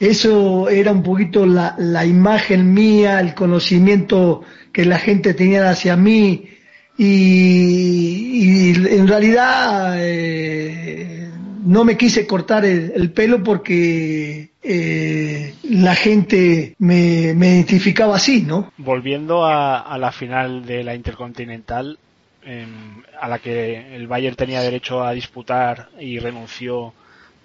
B: eso era un poquito la, la imagen mía, el conocimiento que la gente tenía hacia mí, y, y en realidad eh, no me quise cortar el, el pelo porque eh, la gente me, me identificaba así, ¿no?
A: Volviendo a, a la final de la Intercontinental, em, a la que el Bayern tenía derecho a disputar y renunció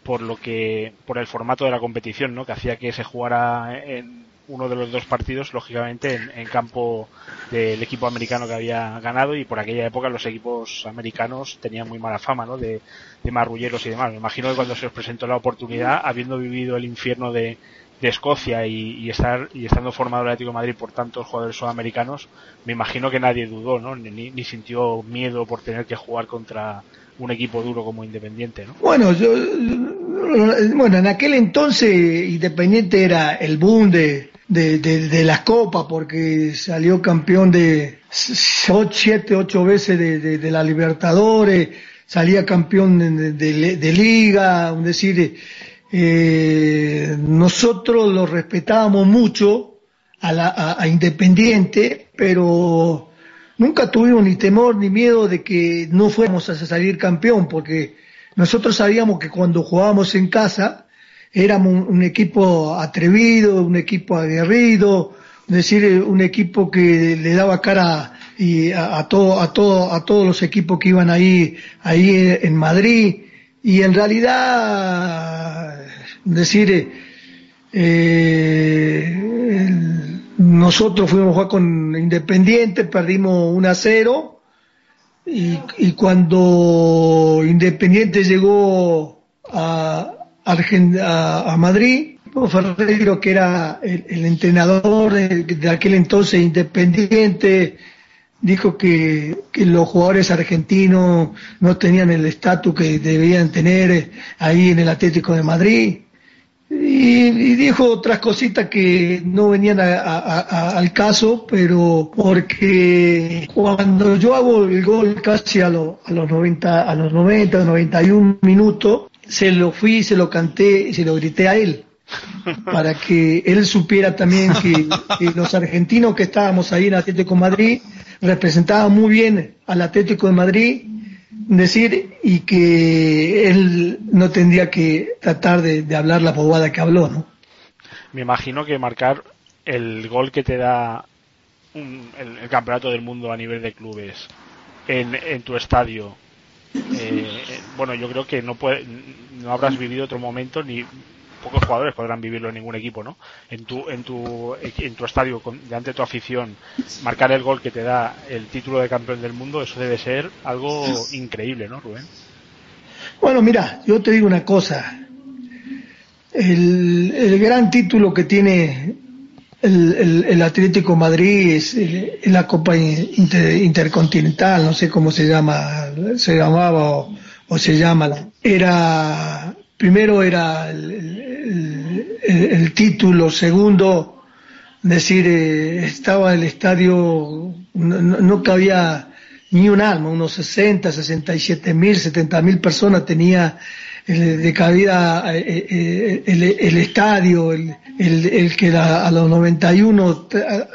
A: por lo que por el formato de la competición, ¿no? Que hacía que se jugara en uno de los dos partidos, lógicamente, en, en campo del equipo americano que había ganado y por aquella época los equipos americanos tenían muy mala fama, ¿no? De, de marrulleros y demás. Me imagino que cuando se os presentó la oportunidad, habiendo vivido el infierno de, Escocia y, estar y estando formado el Atlético Madrid por tantos jugadores sudamericanos, me imagino que nadie dudó, ¿no? Ni, ni sintió miedo por tener que jugar contra un equipo duro como Independiente, ¿no?
B: Bueno, yo, bueno, en aquel entonces Independiente era el boom de, de, de, las copas porque salió campeón de siete, ocho veces de, la Libertadores, salía campeón de, liga, es decir, eh, nosotros lo respetábamos mucho a, la, a Independiente, pero nunca tuvimos ni temor ni miedo de que no fuéramos a salir campeón, porque nosotros sabíamos que cuando jugábamos en casa éramos un, equipo atrevido, un equipo aguerrido, es decir, un equipo que le daba cara y a, todo, a todo, a todos los equipos que iban ahí, ahí en Madrid. Y en realidad, decir, eh, nosotros fuimos a jugar con Independiente, perdimos 1 a 0 y, cuando Independiente llegó a, a, Madrid, Ferreiro, que era el, entrenador de, aquel entonces Independiente, dijo que, los jugadores argentinos no tenían el estatus que debían tener ahí en el Atlético de Madrid. Y, dijo otras cositas que no venían al caso, pero porque cuando yo hago el gol casi a, los 90, a los 90, 91 minutos, se lo fui, se lo canté y se lo grité a él para que él supiera también que, que, los argentinos que estábamos ahí en Atlético de Madrid representaban muy bien al Atlético de Madrid decir y que él no tendría que tratar de, hablar la bobada que habló, ¿no?
A: Me imagino que marcar el gol que te da el, campeonato del mundo a nivel de clubes en, en tu estadio, eh, bueno, yo creo que no, puede, no habrás vivido otro momento ni pocos jugadores podrán vivirlo en ningún equipo, ¿no? En tu, en tu, en tu estadio, con, delante de tu afición, marcar el gol que te da el título de campeón del mundo, eso debe ser algo increíble, ¿no, Rubén?
B: Bueno, mira, yo te digo una cosa. El, gran título que tiene el, Atlético Madrid es, la Copa Intercontinental, no sé cómo se llama, se llamaba o, o se llama. Era primero era el, título, segundo, decir, eh, estaba el estadio, no, cabía ni un alma, unos 60, 67 mil, 70 mil personas tenía de cabida eh, eh, el, estadio, el, el, que a los 91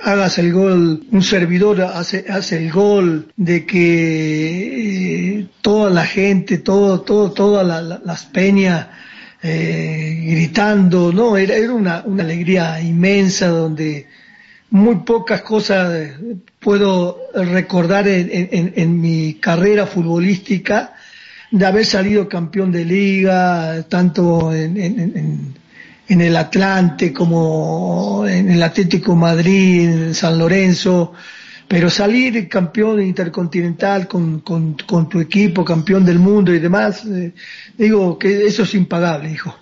B: hagas el gol, un servidor hace, hace el gol, de que toda la gente, todo, todo, todas las peñas eh, gritando, no, era, era una, una alegría inmensa donde muy pocas cosas puedo recordar en, en, en, mi carrera futbolística de haber salido campeón de liga, tanto en, en, el Atlante como en el Atlético Madrid, en San Lorenzo, pero salir campeón intercontinental con, con, con tu equipo, campeón del mundo y demás, eh, digo que eso es impagable, hijo.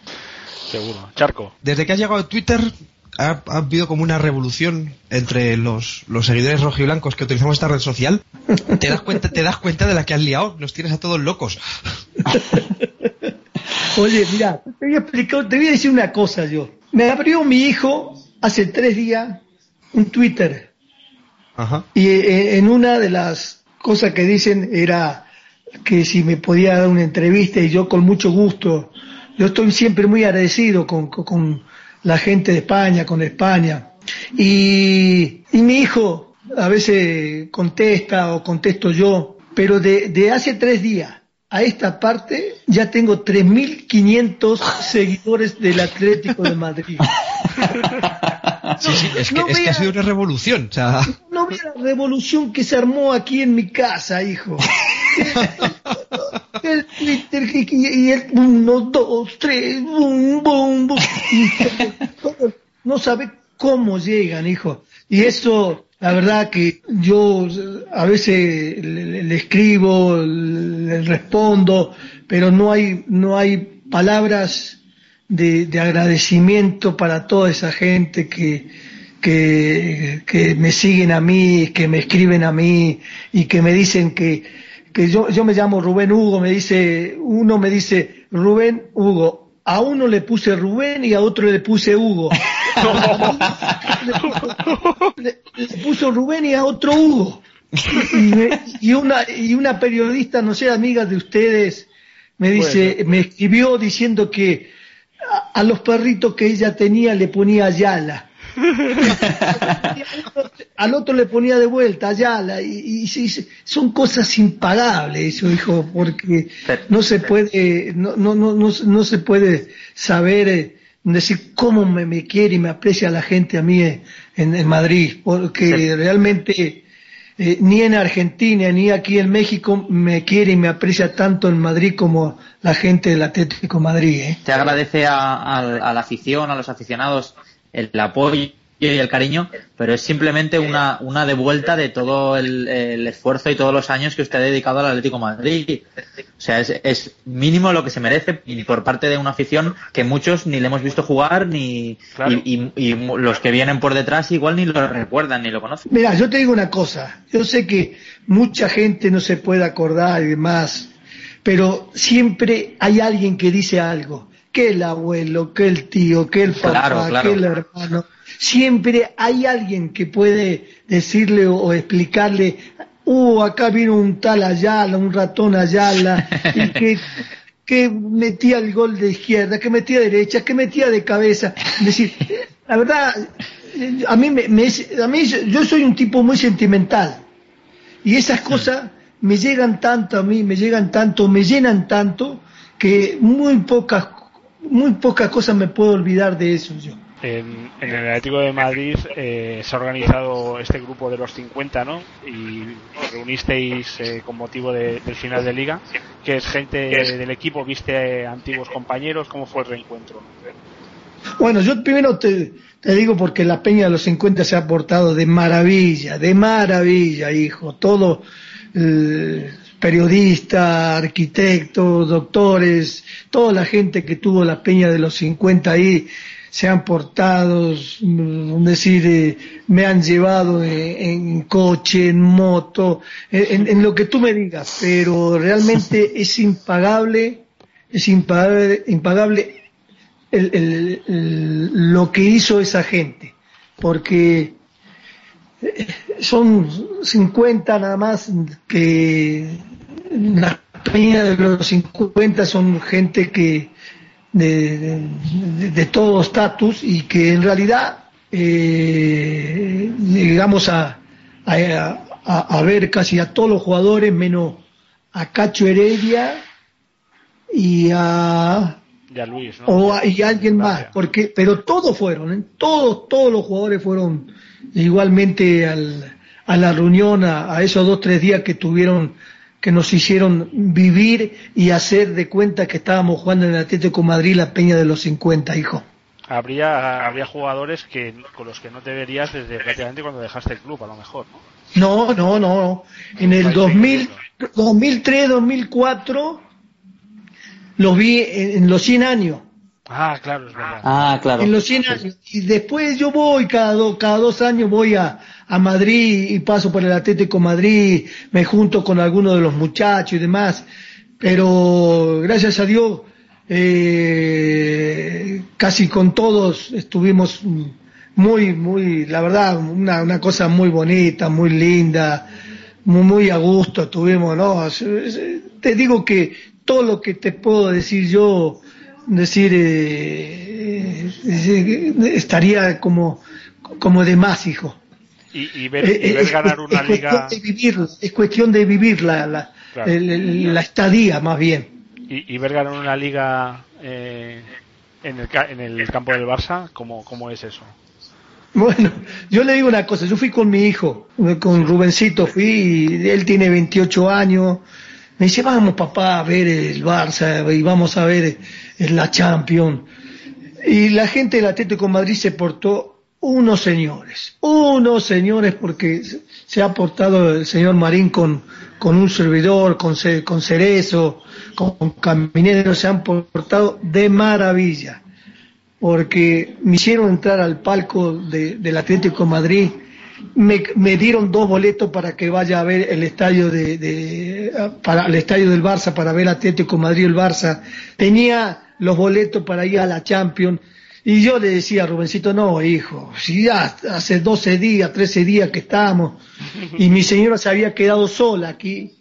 A: Seguro. Charco.
D: Desde que has llegado a Twitter, ha, habido como una revolución entre los, los seguidores rojiblancos que utilizamos esta red social. ¿Te das cuenta, te das cuenta de la que has liado? Los tienes a todos locos.
B: Oye, mira, te voy a explicar, te voy a decir una cosa yo. Me abrió mi hijo hace tres días un Twitter. Ajá. Y eh, en una de las cosas que dicen era que si me podía dar una entrevista y yo con mucho gusto. Yo estoy siempre muy agradecido con, con la gente de España, con España. Y, y mi hijo a veces contesta o contesto yo, pero de, de hace tres días a esta parte ya tengo 3.500 seguidores del Atlético de Madrid.
D: Sí, sí, es que, es que ha sido una revolución. O sea...
B: No vea la revolución que se armó aquí en mi casa, hijo. el Twitter y el uno, dos, tres, boom, boom, boom. No sabe cómo llegan, hijo. Y eso, la verdad que yo a veces le, escribo, le, respondo, pero no hay, no hay palabras de, de agradecimiento para toda esa gente que, que, que me siguen a mí, que me escriben a mí y que me dicen que, que yo, yo me llamo Rubén Hugo, me dice, uno me dice, Rubén Hugo, a uno le puse Rubén y a otro le puse Hugo. le, le puso Rubén y a otro Hugo. Y, me- y una, y una periodista, no sé, amiga de ustedes, me dice, me escribió diciendo que a, a los perritos que ella tenía le ponía Ayala. Al otro le ponía de vuelta Ayala y, y son cosas impagables eso hijo porque no se puede no no no no, no se puede saber eh, decir cómo me, me quiere y me aprecia la gente a mí eh, en, en Madrid porque realmente eh, ni en Argentina ni aquí en México me quiere y me aprecia tanto en Madrid como la gente del Atlético Madrid ¿eh?
C: te agradece a la afición, a los aficionados, el apoyo y el cariño, pero es simplemente una, una devuelta de todo el, el esfuerzo y todos los años que usted ha dedicado al Atlético de Madrid. O sea, es, es mínimo lo que se merece y por parte de una afición que muchos ni le hemos visto jugar ni
A: Claro.
C: y, y- y los que vienen por detrás igual ni lo recuerdan ni lo conocen.
B: Mira, yo te digo una cosa, yo sé que mucha gente no se puede acordar y demás, pero siempre hay alguien que dice algo, que el abuelo, que el tío, que el papá,
C: Claro, claro.
B: que el hermano, siempre hay alguien que puede decirle o, explicarle, uh, acá vino un tal Ayala, un ratón Ayala, y que que metía el gol de izquierda, que metía de derecha, que metía de cabeza. Es decir, la verdad, a mí, me, me a mí yo soy un tipo muy sentimental y esas cosas me llegan tanto a mí, me llegan tanto, me llenan tanto que muy pocas, muy pocas cosas me puedo olvidar de eso yo.
A: En, en el Atlético de Madrid eh, se ha organizado este grupo de los 50, ¿no? Y os reunisteis eh, con motivo de- del final de liga, que es gente del equipo, viste antiguos compañeros, ¿cómo fue el reencuentro?
B: Bueno, yo primero te, te digo porque la Peña de los 50 se ha portado de maravilla, de maravilla, hijo. Todo, eh, periodistas, arquitectos, doctores, toda la gente que tuvo la Peña de los 50 ahí se han portado, mm, es decir, eh, me han llevado en, en coche, en moto, en, en lo que tú me digas, pero realmente es impagable, es impagable, impagable el- el- el- lo que hizo esa gente, porque eh, son 50 nada más que la peña de los 50 son gente que de, de- de todo estatus y que en realidad eh, llegamos a, a, a- a ver casi a todos los jugadores menos a Cacho Heredia y a
A: Ya Luis, ¿no?
B: o a- y alguien más, porque pero todos fueron, ¿eh? todos todos los jugadores fueron igualmente al- a la reunión, a, a esos dos tres días que tuvieron que nos hicieron vivir y hacer de cuenta que estábamos jugando en el Atlético de Madrid la Peña de los 50, hijo.
A: Habría, habría jugadores que con los que no te verías desde prácticamente cuando dejaste el club, a lo mejor, ¿no?
B: No, no, no, no. En el
A: Ahí
B: 2000,
A: sí,
B: 2003, 2004 los vi en, en los 100 años.
A: Ah, claro, es verdad.
C: Ah, claro.
B: En los 100 años. Y después yo voy, cada, do- cada dos años voy a, a Madrid y paso por el Atlético Madrid, me junto con algunos de los muchachos y demás. Pero gracias a Dios, eh, casi con todos estuvimos muy, muy, la verdad, una, una cosa muy bonita, muy linda, muy, muy a gusto estuvimos, ¿no? Te digo que todo lo que te puedo decir yo, decir, eh, eh, estaría como, como de más, hijo.
A: Y, y ver,
B: Eh,
A: y
B: eh,
A: ver
B: es,
A: ganar
B: es
A: una
B: cuestión
A: liga
B: de es cuestión de vivir la, la,
A: Claro.
B: el- el- la estadía más bien.
A: y, y ver ganar una liga eh, en, el, en el campo del Barça, ¿cómo, cómo es eso?
B: Bueno, yo le digo una cosa, yo fui con mi hijo, con Rubencito fui, y él tiene 28 años, me dice, vamos papá a ver el Barça y vamos a ver eh, la Champions. Y la gente del Atlético Madrid se portó unos señores, unos señores porque se- ha portado el señor Marín con, con un servidor, con, con Cerezo, con, con Caminero, se han portado de maravilla porque me hicieron entrar al palco de- del Atlético Madrid, me, me dieron dos boletos para que vaya a ver el estadio de, de- para el estadio del Barça para ver Atlético Madrid el Barça. Tenía los boletos para ir a la Champions. Y yo le decía a Rubencito, no, hijo, si ya hace 12 días, 13 días que estamos, y mi señora se había quedado sola aquí,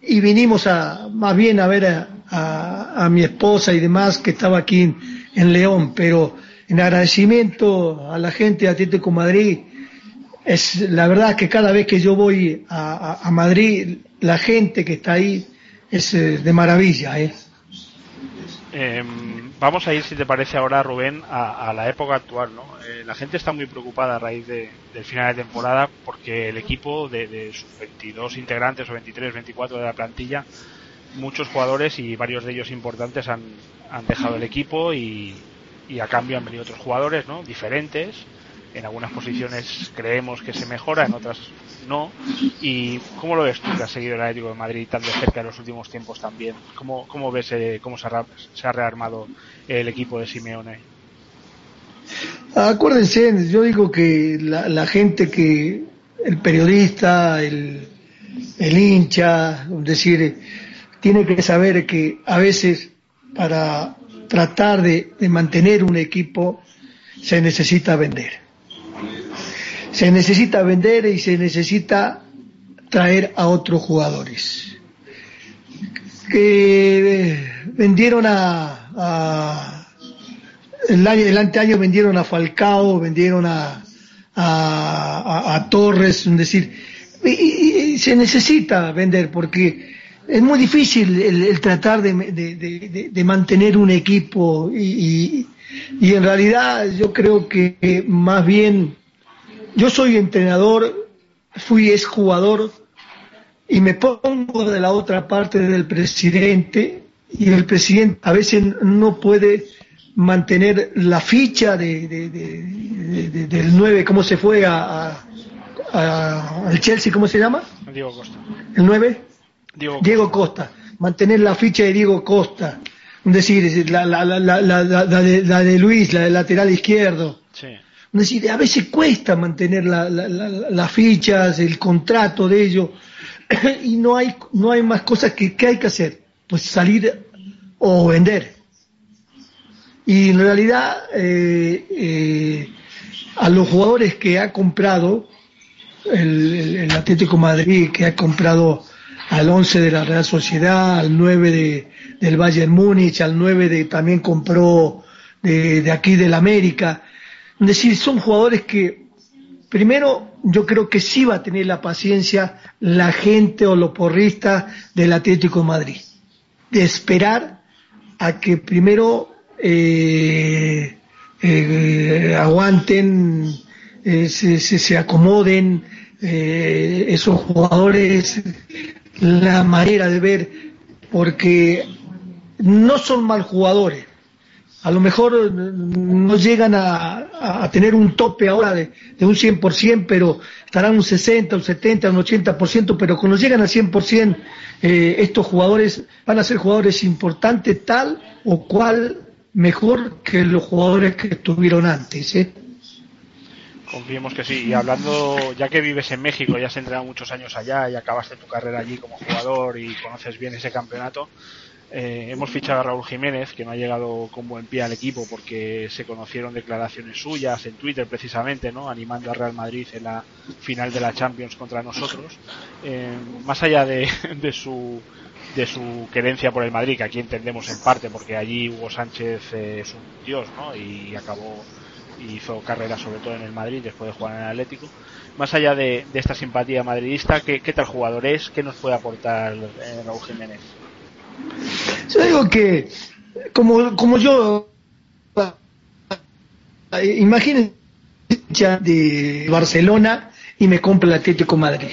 B: y vinimos a, más bien a ver a, a, a mi esposa y demás que estaba aquí en, en León, pero en agradecimiento a la gente de Atlético Madrid, es la verdad que cada vez que yo voy a, Madrid, la gente que está ahí es eh, de maravilla, ¿eh?
A: Eh, vamos a ir, si te parece ahora, Rubén, a, la época actual. ¿no? Eh, la gente está muy preocupada a raíz de- del final de temporada porque el equipo de, de sus 22 integrantes o 23, 24 de la plantilla, muchos jugadores y varios de ellos importantes han, han dejado el equipo y, y a cambio han venido otros jugadores ¿no? diferentes. En algunas posiciones creemos que se mejora, en otras no. ¿Y cómo lo ves tú que has seguido el Atlético de Madrid tan de cerca en los últimos tiempos también? ¿Cómo, cómo ves eh, cómo se ha, se ha rearmado el equipo de Simeone?
B: Acuérdense, yo digo que la, gente que, el periodista, el, el hincha, es decir, tiene que saber que a veces para tratar de mantener un equipo se necesita vender. Se necesita vender y se necesita traer a otros jugadores. Que eh, vendieron a, el año, el anteaño vendieron a Falcao, vendieron a, a, Torres, es decir, y, se necesita vender porque es muy difícil el, tratar de, de- de- de- mantener un equipo y, y- en realidad yo creo que más bien yo soy entrenador, fui exjugador y me pongo de la otra parte del presidente y el presidente a veces no puede mantener la ficha de, de- de- de- de- del 9, ¿cómo se fue a, a- a- al Chelsea? ¿Cómo se llama?
A: Diego Costa.
B: ¿El 9?
A: Diego,
B: Diego Costa, mantener la ficha de Diego Costa, es decir, la, la, la, la, la- la- la de, la de Luis, la del lateral izquierdo.
A: Sí.
B: Es decir, a veces cuesta mantener la- la- la- la- las fichas, el contrato de ellos, y no hay, no hay más cosas que, que hay que hacer, pues salir o vender. Y en realidad, eh, eh, a los jugadores que ha comprado el, el- Atlético Madrid, que ha comprado al 11 de la Real Sociedad, al 9 de, del Bayern Múnich, al 9 de, también compró de, de aquí del América. Es decir, son jugadores que, primero, yo creo que sí va a tener la paciencia la gente o los porristas del Atlético Madrid, de esperar a que primero eh, eh, aguanten, eh, se, se- se acomoden eh, esos jugadores, la manera de ver, porque no son mal jugadores. A lo mejor eh, no llegan a, tener un tope ahora de, de un 100%, pero estarán un 60, un 70, un 80%, pero cuando llegan al 100%, eh, estos jugadores van a ser jugadores importantes tal o cual mejor que los jugadores que estuvieron antes. ¿eh?
A: Confiemos que sí. Y hablando, ya que vives en México, ya has entrenado muchos años allá y acabaste tu carrera allí como jugador y conoces bien ese campeonato, eh, hemos fichado a Raúl Jiménez, que no ha llegado con buen pie al equipo porque se conocieron declaraciones suyas en Twitter precisamente, ¿no? animando a Real Madrid en la final de la Champions contra nosotros. Eh, más allá de, su de su querencia por el Madrid, que aquí entendemos en parte, porque allí Hugo Sánchez eh, es un dios, ¿no? Y acabó hizo carrera sobre todo en el Madrid después de jugar en el Atlético. Más allá de, de esta simpatía madridista, ¿qué, ¿qué tal jugador es? ¿Qué nos puede aportar eh, Raúl Jiménez?
B: Yo digo que, como, como yo, imagínense de Barcelona y me compra el Atlético Madrid.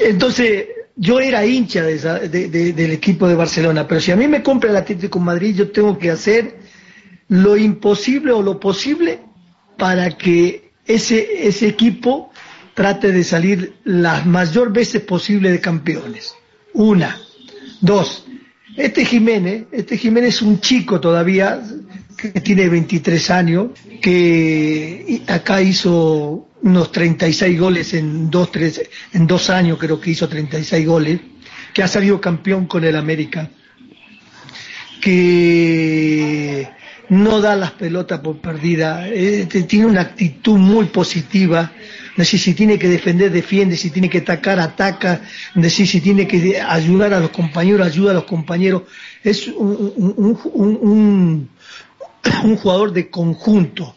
B: Entonces, yo era hincha de esa- de- de- del equipo de Barcelona, pero si a mí me compra el Atlético Madrid, yo tengo que hacer lo imposible o lo posible para que ese, ese equipo trate de salir las mayor veces posible de campeones. Una. Dos. Este Jiménez, este Jiménez es un chico todavía, que tiene 23 años, que acá hizo unos 36 goles en dos, tres, en dos años creo que hizo 36 goles, que ha salido campeón con el América que no da las pelotas por perdida, eh, tiene una actitud muy positiva, decir, si tiene que defender, defiende, si tiene que atacar, ataca, decir, si tiene que ayudar a los compañeros, ayuda a los compañeros. Es un, un, jugador de conjunto.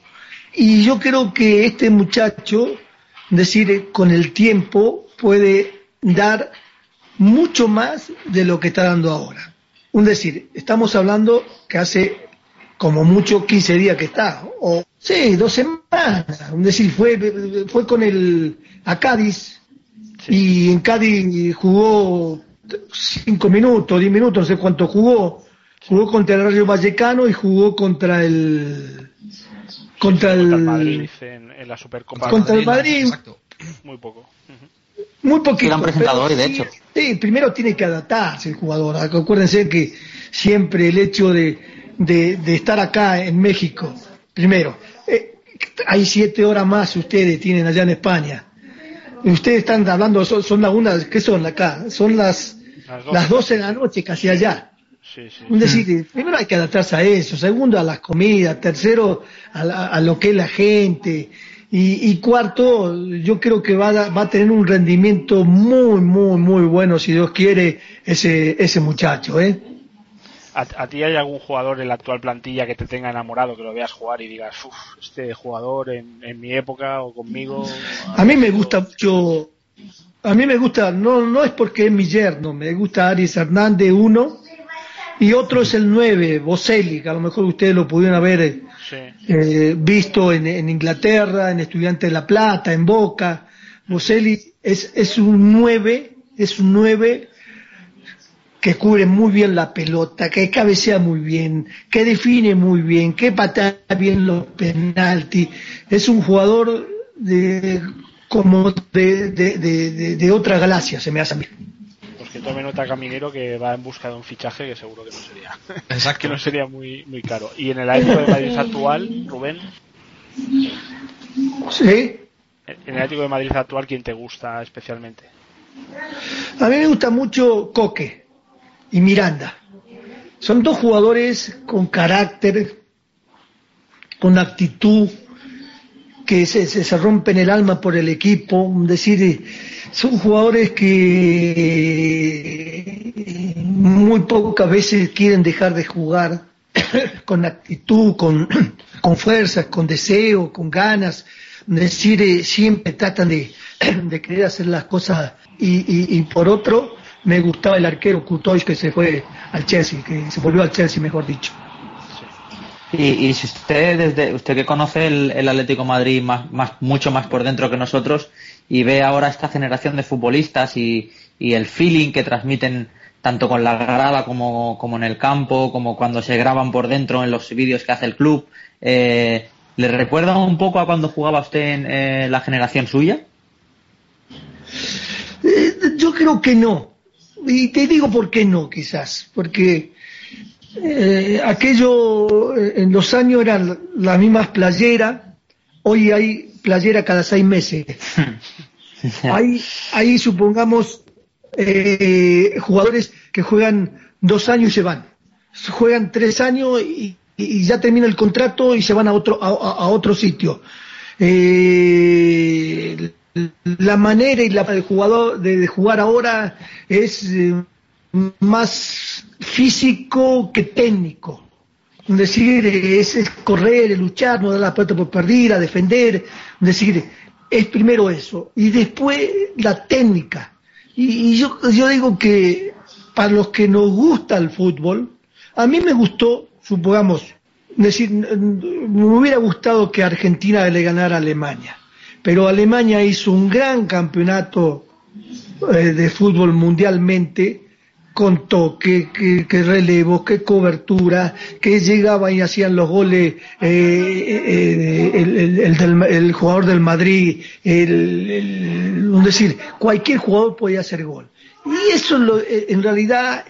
B: Y yo creo que este muchacho, decir, con el tiempo puede dar mucho más de lo que está dando ahora. Un decir, estamos hablando que hace como mucho 15 días que está, o sí, dos semanas. Un decir, fue, fue con el a Cádiz y en Cádiz jugó cinco minutos, diez minutos, no sé cuánto jugó. Jugó contra el Rayo Vallecano y jugó contra el contra el,
A: Madrid en, la Supercopa.
B: Contra el Madrid.
A: Muy poco.
C: Muy poquito. han presentado hoy, de hecho.
B: Sí, primero tiene que adaptarse el jugador. Acuérdense que siempre el hecho de, de, estar acá en México, primero, hay siete horas más ustedes tienen allá en España. Ustedes están hablando, son, son las una, ¿qué son acá? Son las, las 12 de la noche casi allá. Sí, sí. decir, primero hay que adaptarse a eso, segundo a las comidas, tercero a, lo que es la gente y, cuarto yo creo que va a, va a tener un rendimiento muy, muy, muy bueno si Dios quiere ese, ese muchacho. ¿eh?
A: ¿A, ti hay algún jugador en la actual plantilla que te tenga enamorado, que lo veas jugar y digas, uff, este jugador en, en mi época o conmigo?
B: A mí me gusta mucho, a mí me gusta, no, no es porque es mi yerno, me gusta Aries Hernández uno, y otro es el 9, Boselli, que a lo mejor ustedes lo pudieron haber eh, visto en, Inglaterra, en Estudiantes de La Plata, en Boca. Boselli es, es un 9, es un 9 que cubre muy bien la pelota, que cabecea muy bien, que define muy bien, que patea bien los penaltis. Es un jugador de, como de, de, de otra galaxia, se me hace a mí
A: que tome nota Caminero que va en busca de un fichaje que seguro que no sería. Exacto. que no sería muy, muy caro. Y en el Atlético de Madrid actual, Rubén.
B: Sí.
A: En el Atlético de Madrid actual, ¿quién te gusta especialmente?
B: A mí me gusta mucho Coque y Miranda. Son dos jugadores con carácter, con actitud, que se, se, rompen el alma por el equipo, decir, son jugadores que muy pocas veces quieren dejar de jugar con actitud, con, con fuerzas, con deseo, con ganas, decir, eh, siempre tratan de, de querer hacer las cosas y, y, por otro, me gustaba el arquero Kutoy que se fue al Chelsea, que se volvió al Chelsea, mejor dicho.
C: Y, si usted, desde usted que conoce el, Atlético Madrid más, más, mucho más por dentro que nosotros y ve ahora esta generación de futbolistas y, el feeling que transmiten tanto con la grada como, como, en el campo, como cuando se graban por dentro en los vídeos que hace el club, eh, ¿le recuerda un poco a cuando jugaba usted en eh, la generación suya?
B: Eh, yo creo que no. Y te digo por qué no, quizás. Porque eh, aquello eh, en los años eran las mismas playeras, hoy hay playera cada seis meses. hay, hay supongamos, eh, jugadores que juegan dos años y se van. Juegan tres años y, ya termina el contrato y se van a otro, a, otro sitio. La manera y la del jugador de, jugar ahora es más físico que técnico. Es decir, es, correr, luchar, no dar la puerta por perdida, defender. Es decir, es primero eso. Y después la técnica. Y, yo, yo digo que para los que nos gusta el fútbol, a mí me gustó, supongamos, decir, me hubiera gustado que Argentina le ganara a Alemania. Pero Alemania hizo un gran campeonato eh, de fútbol mundialmente con toque, que, relevo, que cobertura, que llegaba y hacían los goles eh, eh, el, jugador del Madrid, el, decir, cualquier jugador podía hacer gol. Y eso eh, en realidad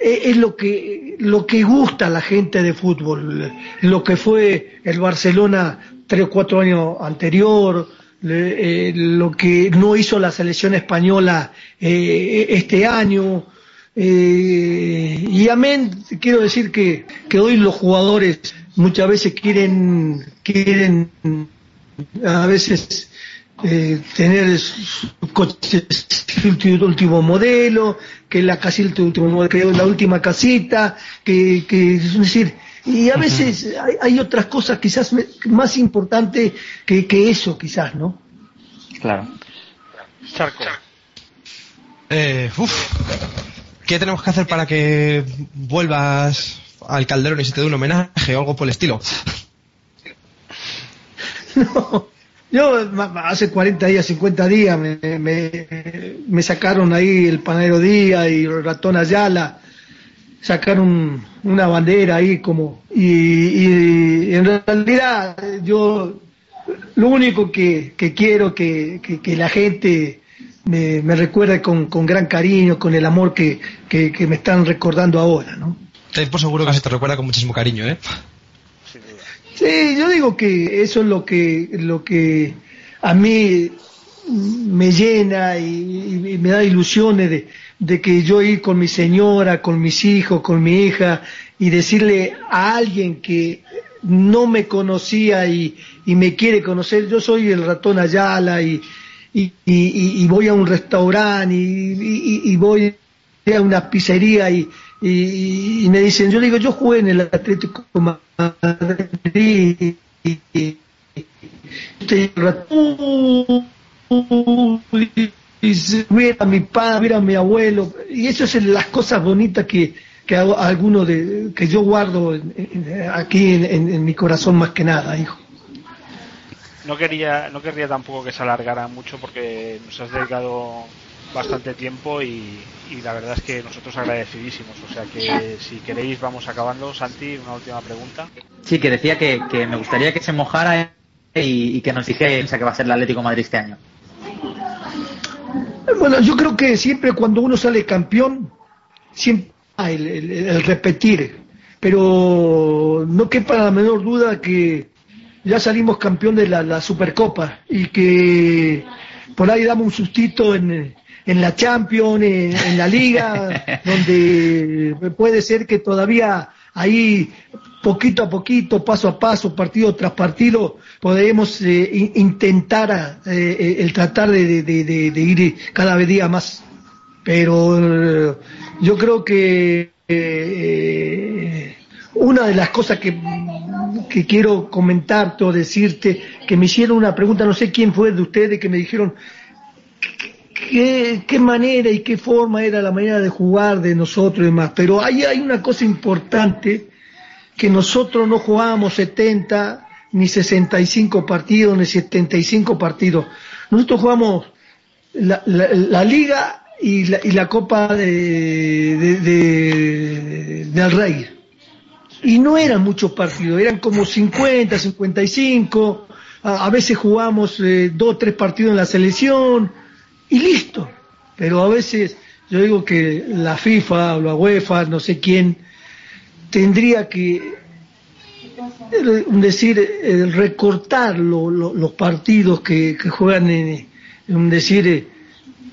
B: es lo que, lo que gusta a la gente de fútbol, lo que fue el Barcelona tres o cuatro años anterior, lo que no hizo la selección española este año, Eh, y amén, quiero decir que, que hoy los jugadores muchas veces quieren, quieren a veces eh, tener coches último, último modelo, que la casita último modelo, que la última casita, que, que es decir, y a veces hay, hay otras cosas quizás me- más importantes que, que eso, quizás, ¿no?
C: Claro.
A: Charco.
D: Eh, uf. ¿Qué tenemos que hacer para que vuelvas al Calderón y se te dé un homenaje o algo por el estilo?
B: No, yo hace 40 días, 50 días me, me, me sacaron ahí el panadero Díaz y el ratón Ayala, sacaron una bandera ahí como, y, y en realidad yo lo único que, que quiero que, que, que la gente me, me recuerde con, con gran cariño, con el amor que, me están recordando ahora, ¿no?
D: Ten por seguro que se te recuerda con muchísimo cariño, ¿eh?
B: Sí, yo digo que eso es lo que, lo que a mí me llena y, y me da ilusiones de, de que yo ir con mi señora, con mis hijos, con mi hija y decirle a alguien que no me conocía y, me quiere conocer, yo soy el ratón Ayala y, voy a un restaurante y, voy a una pizzería y, me dicen, yo digo, yo jugué en el Atlético Madrid y, y- y- y- y- y se- ver a mi padre, ver a mi abuelo, y eso es las cosas bonitas que, que hago, alguno de, que yo guardo en- en- aquí en, en- en mi corazón más que nada, hijo.
A: No quería, no querría tampoco que se alargara mucho porque nos has dedicado bastante tiempo y, y la verdad es que nosotros agradecidísimos. O sea que si queréis vamos acabando. Santi, una última pregunta.
C: Sí, que decía que, que me gustaría que se mojara y, y que nos dijera que va a ser el Atlético de Madrid este año.
B: Bueno, yo creo que siempre cuando uno sale campeón, siempre hay el, el- el repetir, pero no quepa la menor duda que ya salimos campeón de la, la Supercopa y que por ahí damos un sustito en, en la Champions, en, en la Liga, donde puede ser que todavía ahí poquito a poquito, paso a paso, partido tras partido, podremos eh, in- intentar eh, el tratar de, ir cada día más. Pero eh, yo creo que eh, una de las cosas que, que quiero comentarte o decirte, que me hicieron una pregunta, no sé quién fue de ustedes, que me dijeron qué, qué manera y qué forma era la manera de jugar de nosotros y demás. Pero ahí hay una cosa importante, que nosotros no jugábamos 70, ni 65 partidos, ni 75 partidos. Nosotros jugamos la, la- la liga y la, y la Copa de, de- de- del Rey. Y no eran muchos partidos, eran como 50, 55, a, veces jugamos eh, dos, tres partidos en la selección y listo. Pero a veces yo digo que la FIFA o la UEFA, no sé quién, tendría que eh, decir eh, recortar lo- lo- los partidos que, juegan en, en decir eh,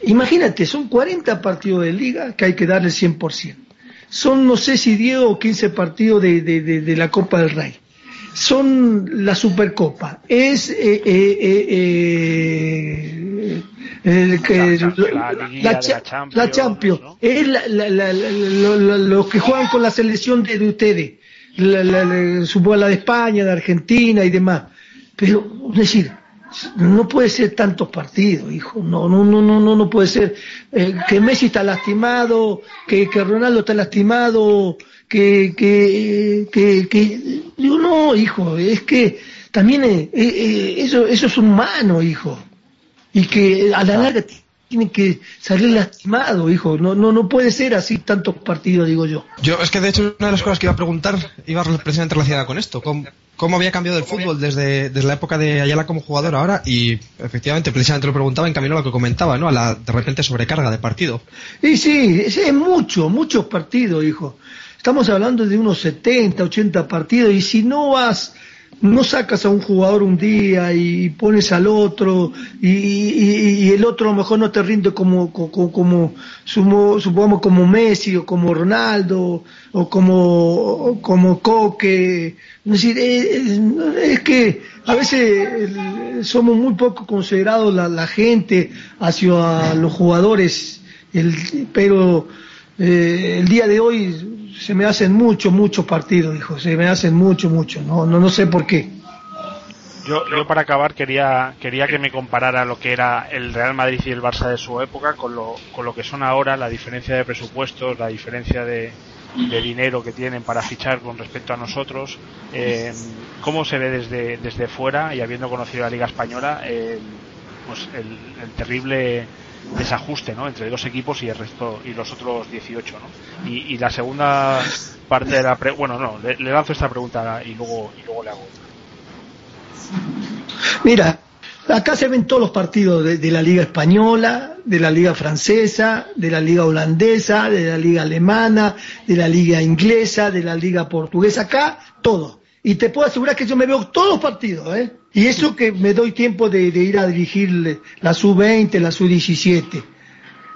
B: imagínate son 40 partidos de liga que hay que darle 100% son no sé si 10 o 15 partidos de, de- la Copa del Rey. Son la Supercopa. Es eh, el que-
A: La la
B: cha-
A: Champions,
B: la Champions.
A: ¿no?
B: es lo- los que juegan con la selección de, de ustedes, la, la- la- supongo la de España, de Argentina y demás. Pero, es decir, no puede ser tantos partidos, hijo. No, no, no, no, no, no puede ser eh, que Messi está lastimado, que, que Ronaldo está lastimado, que, que, que, que- digo, no, hijo, es que también eh, eh, eh, eso, eso es humano, hijo y que a la larga t- tiene que salir lastimado, hijo. No, no, no puede ser así tantos partidos, digo yo.
D: Yo, es que de hecho, una de las cosas que iba a preguntar iba precisamente relacionada con esto. ¿Cómo, cómo había cambiado el fútbol desde, desde la época de Ayala como jugador ahora? Y efectivamente, precisamente lo preguntaba en camino a lo que comentaba, ¿no? A la de repente sobrecarga de partido.
B: Y sí, es, es mucho, muchos partidos, hijo. Estamos hablando de unos 70, 80 partidos y si no vas no sacas a un jugador un día y pones al otro y, el otro a lo mejor no te rinde como, como, como supongamos como Messi o como Ronaldo o como, como Coque. Es decir, es, que a veces somos muy poco considerados la, gente hacia los jugadores, el, pero eh, el día de hoy se me hacen muchos, muchos partidos, hijo, se me hacen mucho, mucho, no, no, no sé por qué.
A: Yo, yo para acabar quería, quería que me comparara lo que era el Real Madrid y el Barça de su época con lo, con lo que son ahora, la diferencia de presupuestos, la diferencia de, de dinero que tienen para fichar con respecto a nosotros. Eh, ¿Cómo se ve desde, desde fuera y habiendo conocido la Liga Española eh, pues el, terrible desajuste ¿no? entre dos equipos y el resto y los otros 18 ¿no? y, la segunda parte de la pre bueno no le, lanzo esta pregunta y luego y luego le hago
B: mira acá se ven todos los partidos de, la liga española de la liga francesa de la liga holandesa de la liga alemana de la liga inglesa de la liga portuguesa acá todo y te puedo asegurar que yo me veo todos los partidos ¿eh? Y eso que me doy tiempo de, ir a dirigir la sub-20, la sub-17.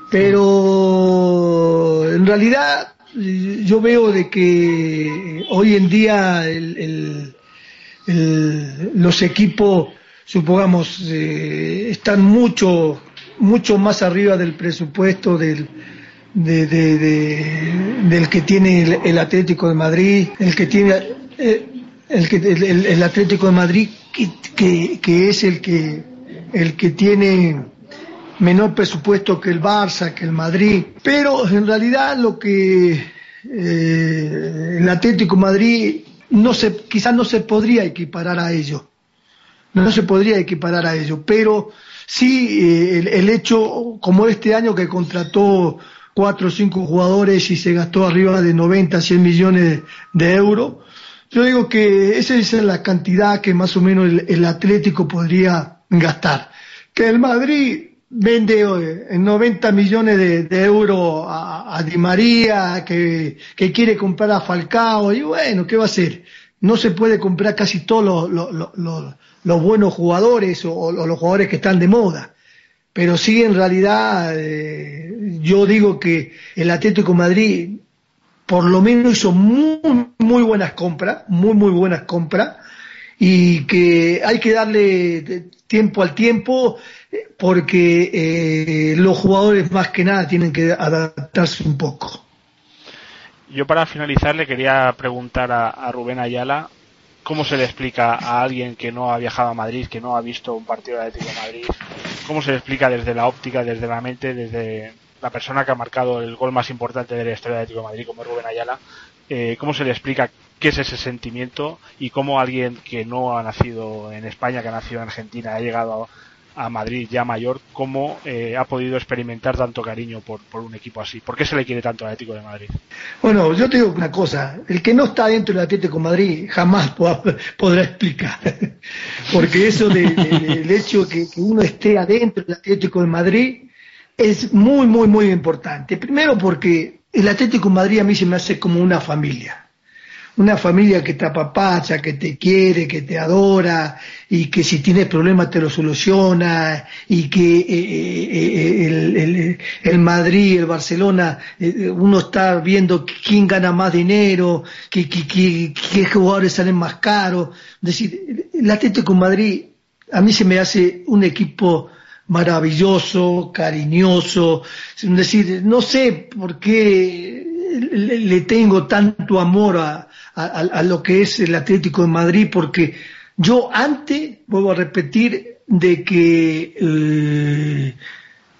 B: Pero en realidad yo veo de que hoy en día los equipos, supongamos, eh, están mucho, mucho más arriba del presupuesto del, del que tiene el, Atlético de Madrid, el que tiene eh, el, que, el Atlético de Madrid que, es el que, el que tiene menor presupuesto que el Barça, que el Madrid, pero en realidad lo que eh, el Atlético Madrid no se, quizás no se podría equiparar a ello, no se podría equiparar a ello, pero sí eh, el, el, hecho, como este año que contrató cuatro o cinco jugadores y se gastó arriba de 90, 100 millones de euros, yo digo que esa es la cantidad que más o menos el, Atlético podría gastar. Que el Madrid vende eh, en 90 millones de, euros a, Di María, que, quiere comprar a Falcao, y bueno, ¿qué va a hacer? No se puede comprar casi todos los, buenos jugadores o, los jugadores que están de moda. Pero sí, en realidad, eh, yo digo que el Atlético Madrid por lo menos hizo muy, muy buenas compras, muy, muy buenas compras, y que hay que darle tiempo al tiempo eh, porque eh, los jugadores más que nada tienen que adaptarse un poco.
A: Yo para finalizar le quería preguntar a, Rubén Ayala cómo se le explica a alguien que no ha viajado a Madrid, que no ha visto un partido de Atlético de Madrid, cómo se le explica desde la óptica, desde la mente, desde la persona que ha marcado el gol más importante de la historia de Atlético de Madrid, como Rubén Ayala, eh, ¿cómo se le explica qué es ese sentimiento y cómo alguien que no ha nacido en España, que ha nacido en Argentina, ha llegado a, Madrid ya mayor, cómo eh, ha podido experimentar tanto cariño por, un equipo así? ¿Por qué se le quiere tanto al Atlético de Madrid?
B: Bueno, yo te digo una cosa, el que no está dentro del Atlético de Madrid jamás podrá explicar, porque eso del hecho de que uno esté adentro del Atlético de Madrid es muy, muy, muy importante. Primero porque el Atlético Madrid a mí se me hace como una familia. Una familia que te apapacha, que te quiere, que te adora y que si tienes problemas te lo soluciona y que eh, eh, eh, el, el, Madrid, el Barcelona, uno está viendo quién gana más dinero, qué, jugadores salen más caros. Es decir, el Atlético Madrid a mí se me hace un equipo maravilloso, cariñoso, es decir, no sé por qué le, tengo tanto amor a, a, lo que es el Atlético de Madrid, porque yo antes, vuelvo a repetir, de que eh,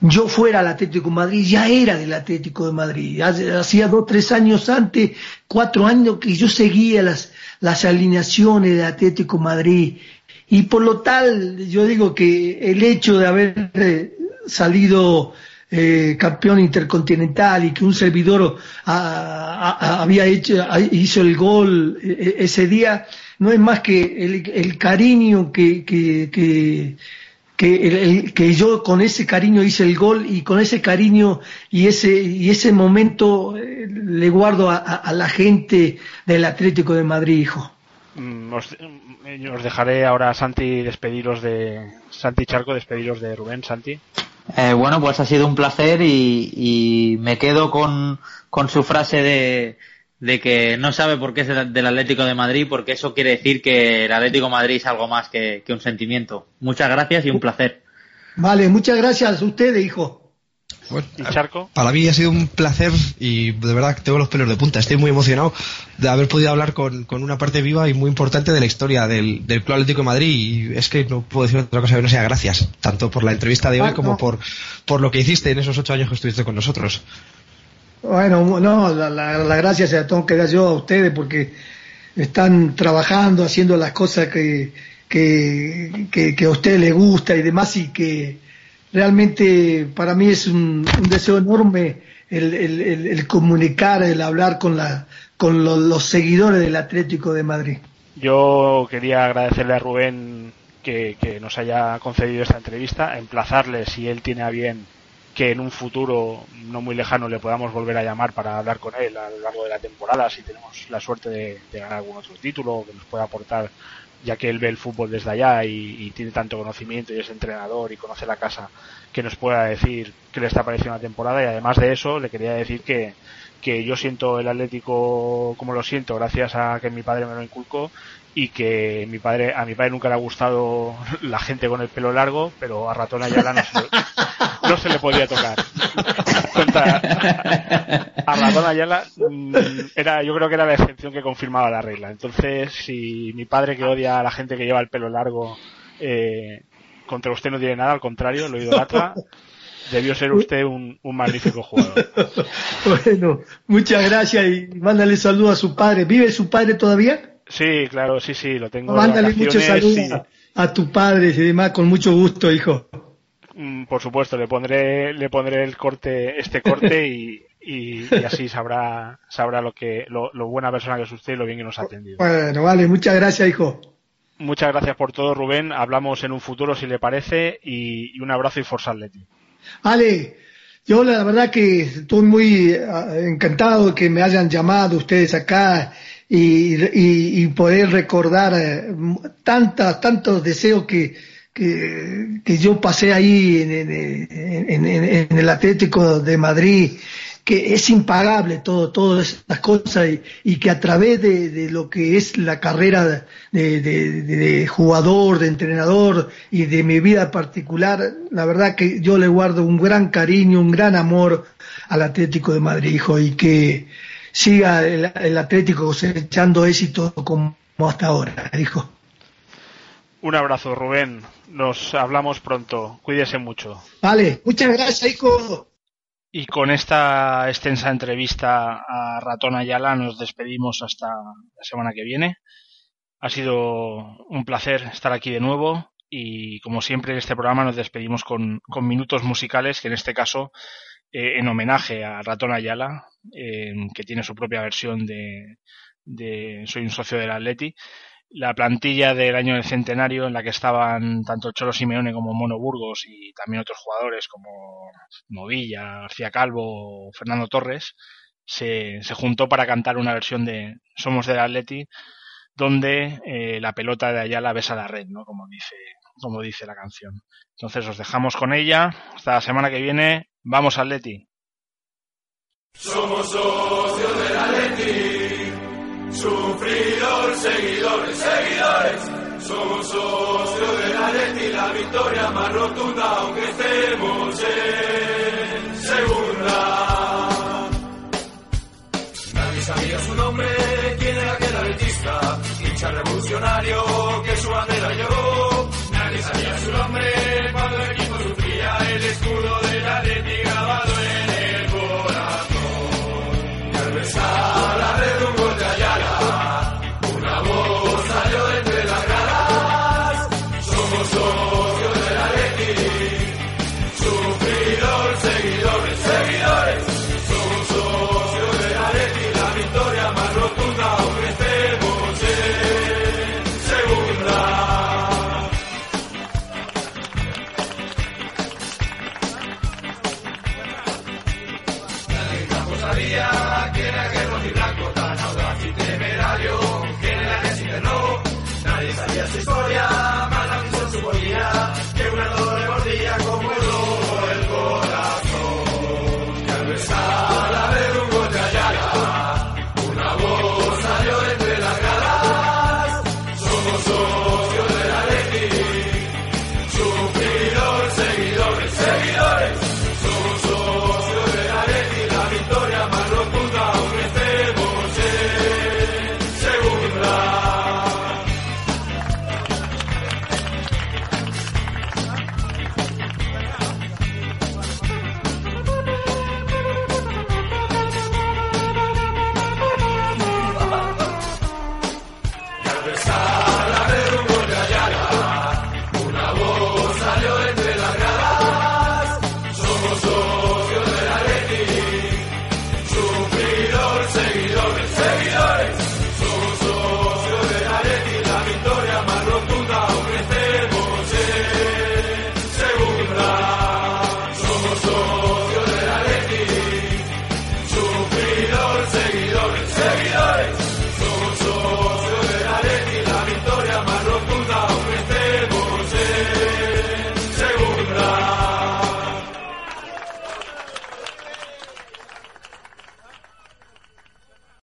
B: yo fuera al Atlético de Madrid, ya era del Atlético de Madrid. Hacía dos, tres años antes, cuatro años que yo seguía las, las alineaciones del Atlético de Madrid y por lo tal, yo digo que el hecho de haber eh, salido eh, campeón intercontinental y que un servidor había hecho, hizo el gol eh, ese día, no es más que el, cariño que, que, que yo con ese cariño hice el gol y con ese cariño y ese, y ese momento le guardo a, a, la gente del Atlético de Madrid, hijo.
A: Mm, Os, mm, os dejaré ahora, Santi, despediros de. Santi Charco, despediros de Rubén, Santi.
C: Eh, bueno, pues ha sido un placer y, y me quedo con, con su frase de, de que no sabe por qué es del del Atlético de Madrid, porque eso quiere decir que el Atlético de Madrid es algo más que, que un sentimiento. Muchas gracias y un placer.
B: Vale, muchas gracias a ustedes, hijo.
D: Bueno,
A: ¿Y Charco?
D: Para mí ha sido un placer y de verdad que tengo los pelos de punta. Estoy muy emocionado de haber podido hablar con, con una parte viva y muy importante de la historia del, del Club Atlético de Madrid. Y es que no puedo decir otra cosa que no sea gracias, tanto por la entrevista de hoy
B: Ah,
D: como
B: no.
D: por, por lo que hiciste en esos ocho años que estuviste con nosotros.
B: Bueno, no, la, la, la gracia se la tengo que dar yo a ustedes porque están trabajando, haciendo las cosas que, que, que, que a ustedes les gusta y demás y que realmente para mí es un, deseo enorme el, comunicar, el hablar con, la, con lo- los seguidores del Atlético de Madrid.
A: Yo quería agradecerle a Rubén que, nos haya concedido esta entrevista, emplazarle si él tiene a bien que en un futuro no muy lejano le podamos volver a llamar para hablar con él a lo largo de la temporada, si tenemos la suerte de, de ganar algún otro título que nos pueda aportar, ya que él ve el fútbol desde allá y, y tiene tanto conocimiento y es entrenador y conoce la casa, que nos pueda decir qué le está pareciendo la temporada. Y además de eso le quería decir que, que yo siento el Atlético como lo siento gracias a que mi padre me lo inculcó y que mi padre a mi padre nunca le ha gustado la gente con el pelo largo pero a Ratón Ayala no se, no se le podía tocar Cuenta, a Ratón Ayala mm, era yo creo que era la excepción que confirmaba la regla entonces si mi padre que odia a la gente que lleva el pelo largo eh, contra usted no tiene nada al contrario lo idolatra debió ser usted un, un magnífico jugador
B: Bueno, muchas gracias y mándale saludos a su padre. ¿Vive su padre todavía?
A: Sí, claro, sí, sí, lo tengo.
B: Mándale muchos saludos a, a tu padre y demás, con mucho gusto, hijo.
A: Mm, Por supuesto, le pondré, le pondré el corte, este corte y, y, y así sabrá, sabrá lo que, lo, lo buena persona que es usted y lo bien que nos ha atendido.
B: Bueno, vale, muchas gracias, hijo.
A: Muchas gracias por todo, Rubén. Hablamos en un futuro, si le parece, y, y un abrazo y Forza Atleti.
B: Ale, yo la verdad que estoy muy ah, encantado de que me hayan llamado ustedes acá y, y- poder recordar eh, tantas, tantos deseos que, que, yo pasé ahí en, en- en- el Atlético de Madrid, que es impagable todo, todas estas cosas y, que a través de, lo que es la carrera de- de- de jugador, de entrenador y de mi vida particular, la verdad que yo le guardo un gran cariño, un gran amor al Atlético de Madrid, hijo, y que siga el, el Atlético cosechando éxito como hasta ahora, hijo.
A: Un abrazo, Rubén. Nos hablamos pronto. Cuídese mucho.
B: Vale, muchas gracias, hijo.
A: Y con esta extensa entrevista a Ratón Ayala nos despedimos hasta la semana que viene. Ha sido un placer estar aquí de nuevo y como siempre en este programa nos despedimos con, con minutos musicales que en este caso eh, en homenaje a Ratón Ayala eh, que tiene su propia versión de, Soy un socio del Atleti la plantilla del año del centenario en la que estaban tanto Cholo Simeone como Mono Burgos y también otros jugadores como Movilla, García Calvo, Fernando Torres, se, se juntó para cantar una versión de Somos del Atleti donde eh, la pelota de Ayala besa la red, ¿no? Como dice, como dice la canción. Entonces os dejamos con ella. Hasta la semana que viene. Vamos Atleti.
F: Somos socios del Atleti, sufridores, seguidores, seguidores. Somos socios del Atleti, la victoria más rotunda, aunque estemos en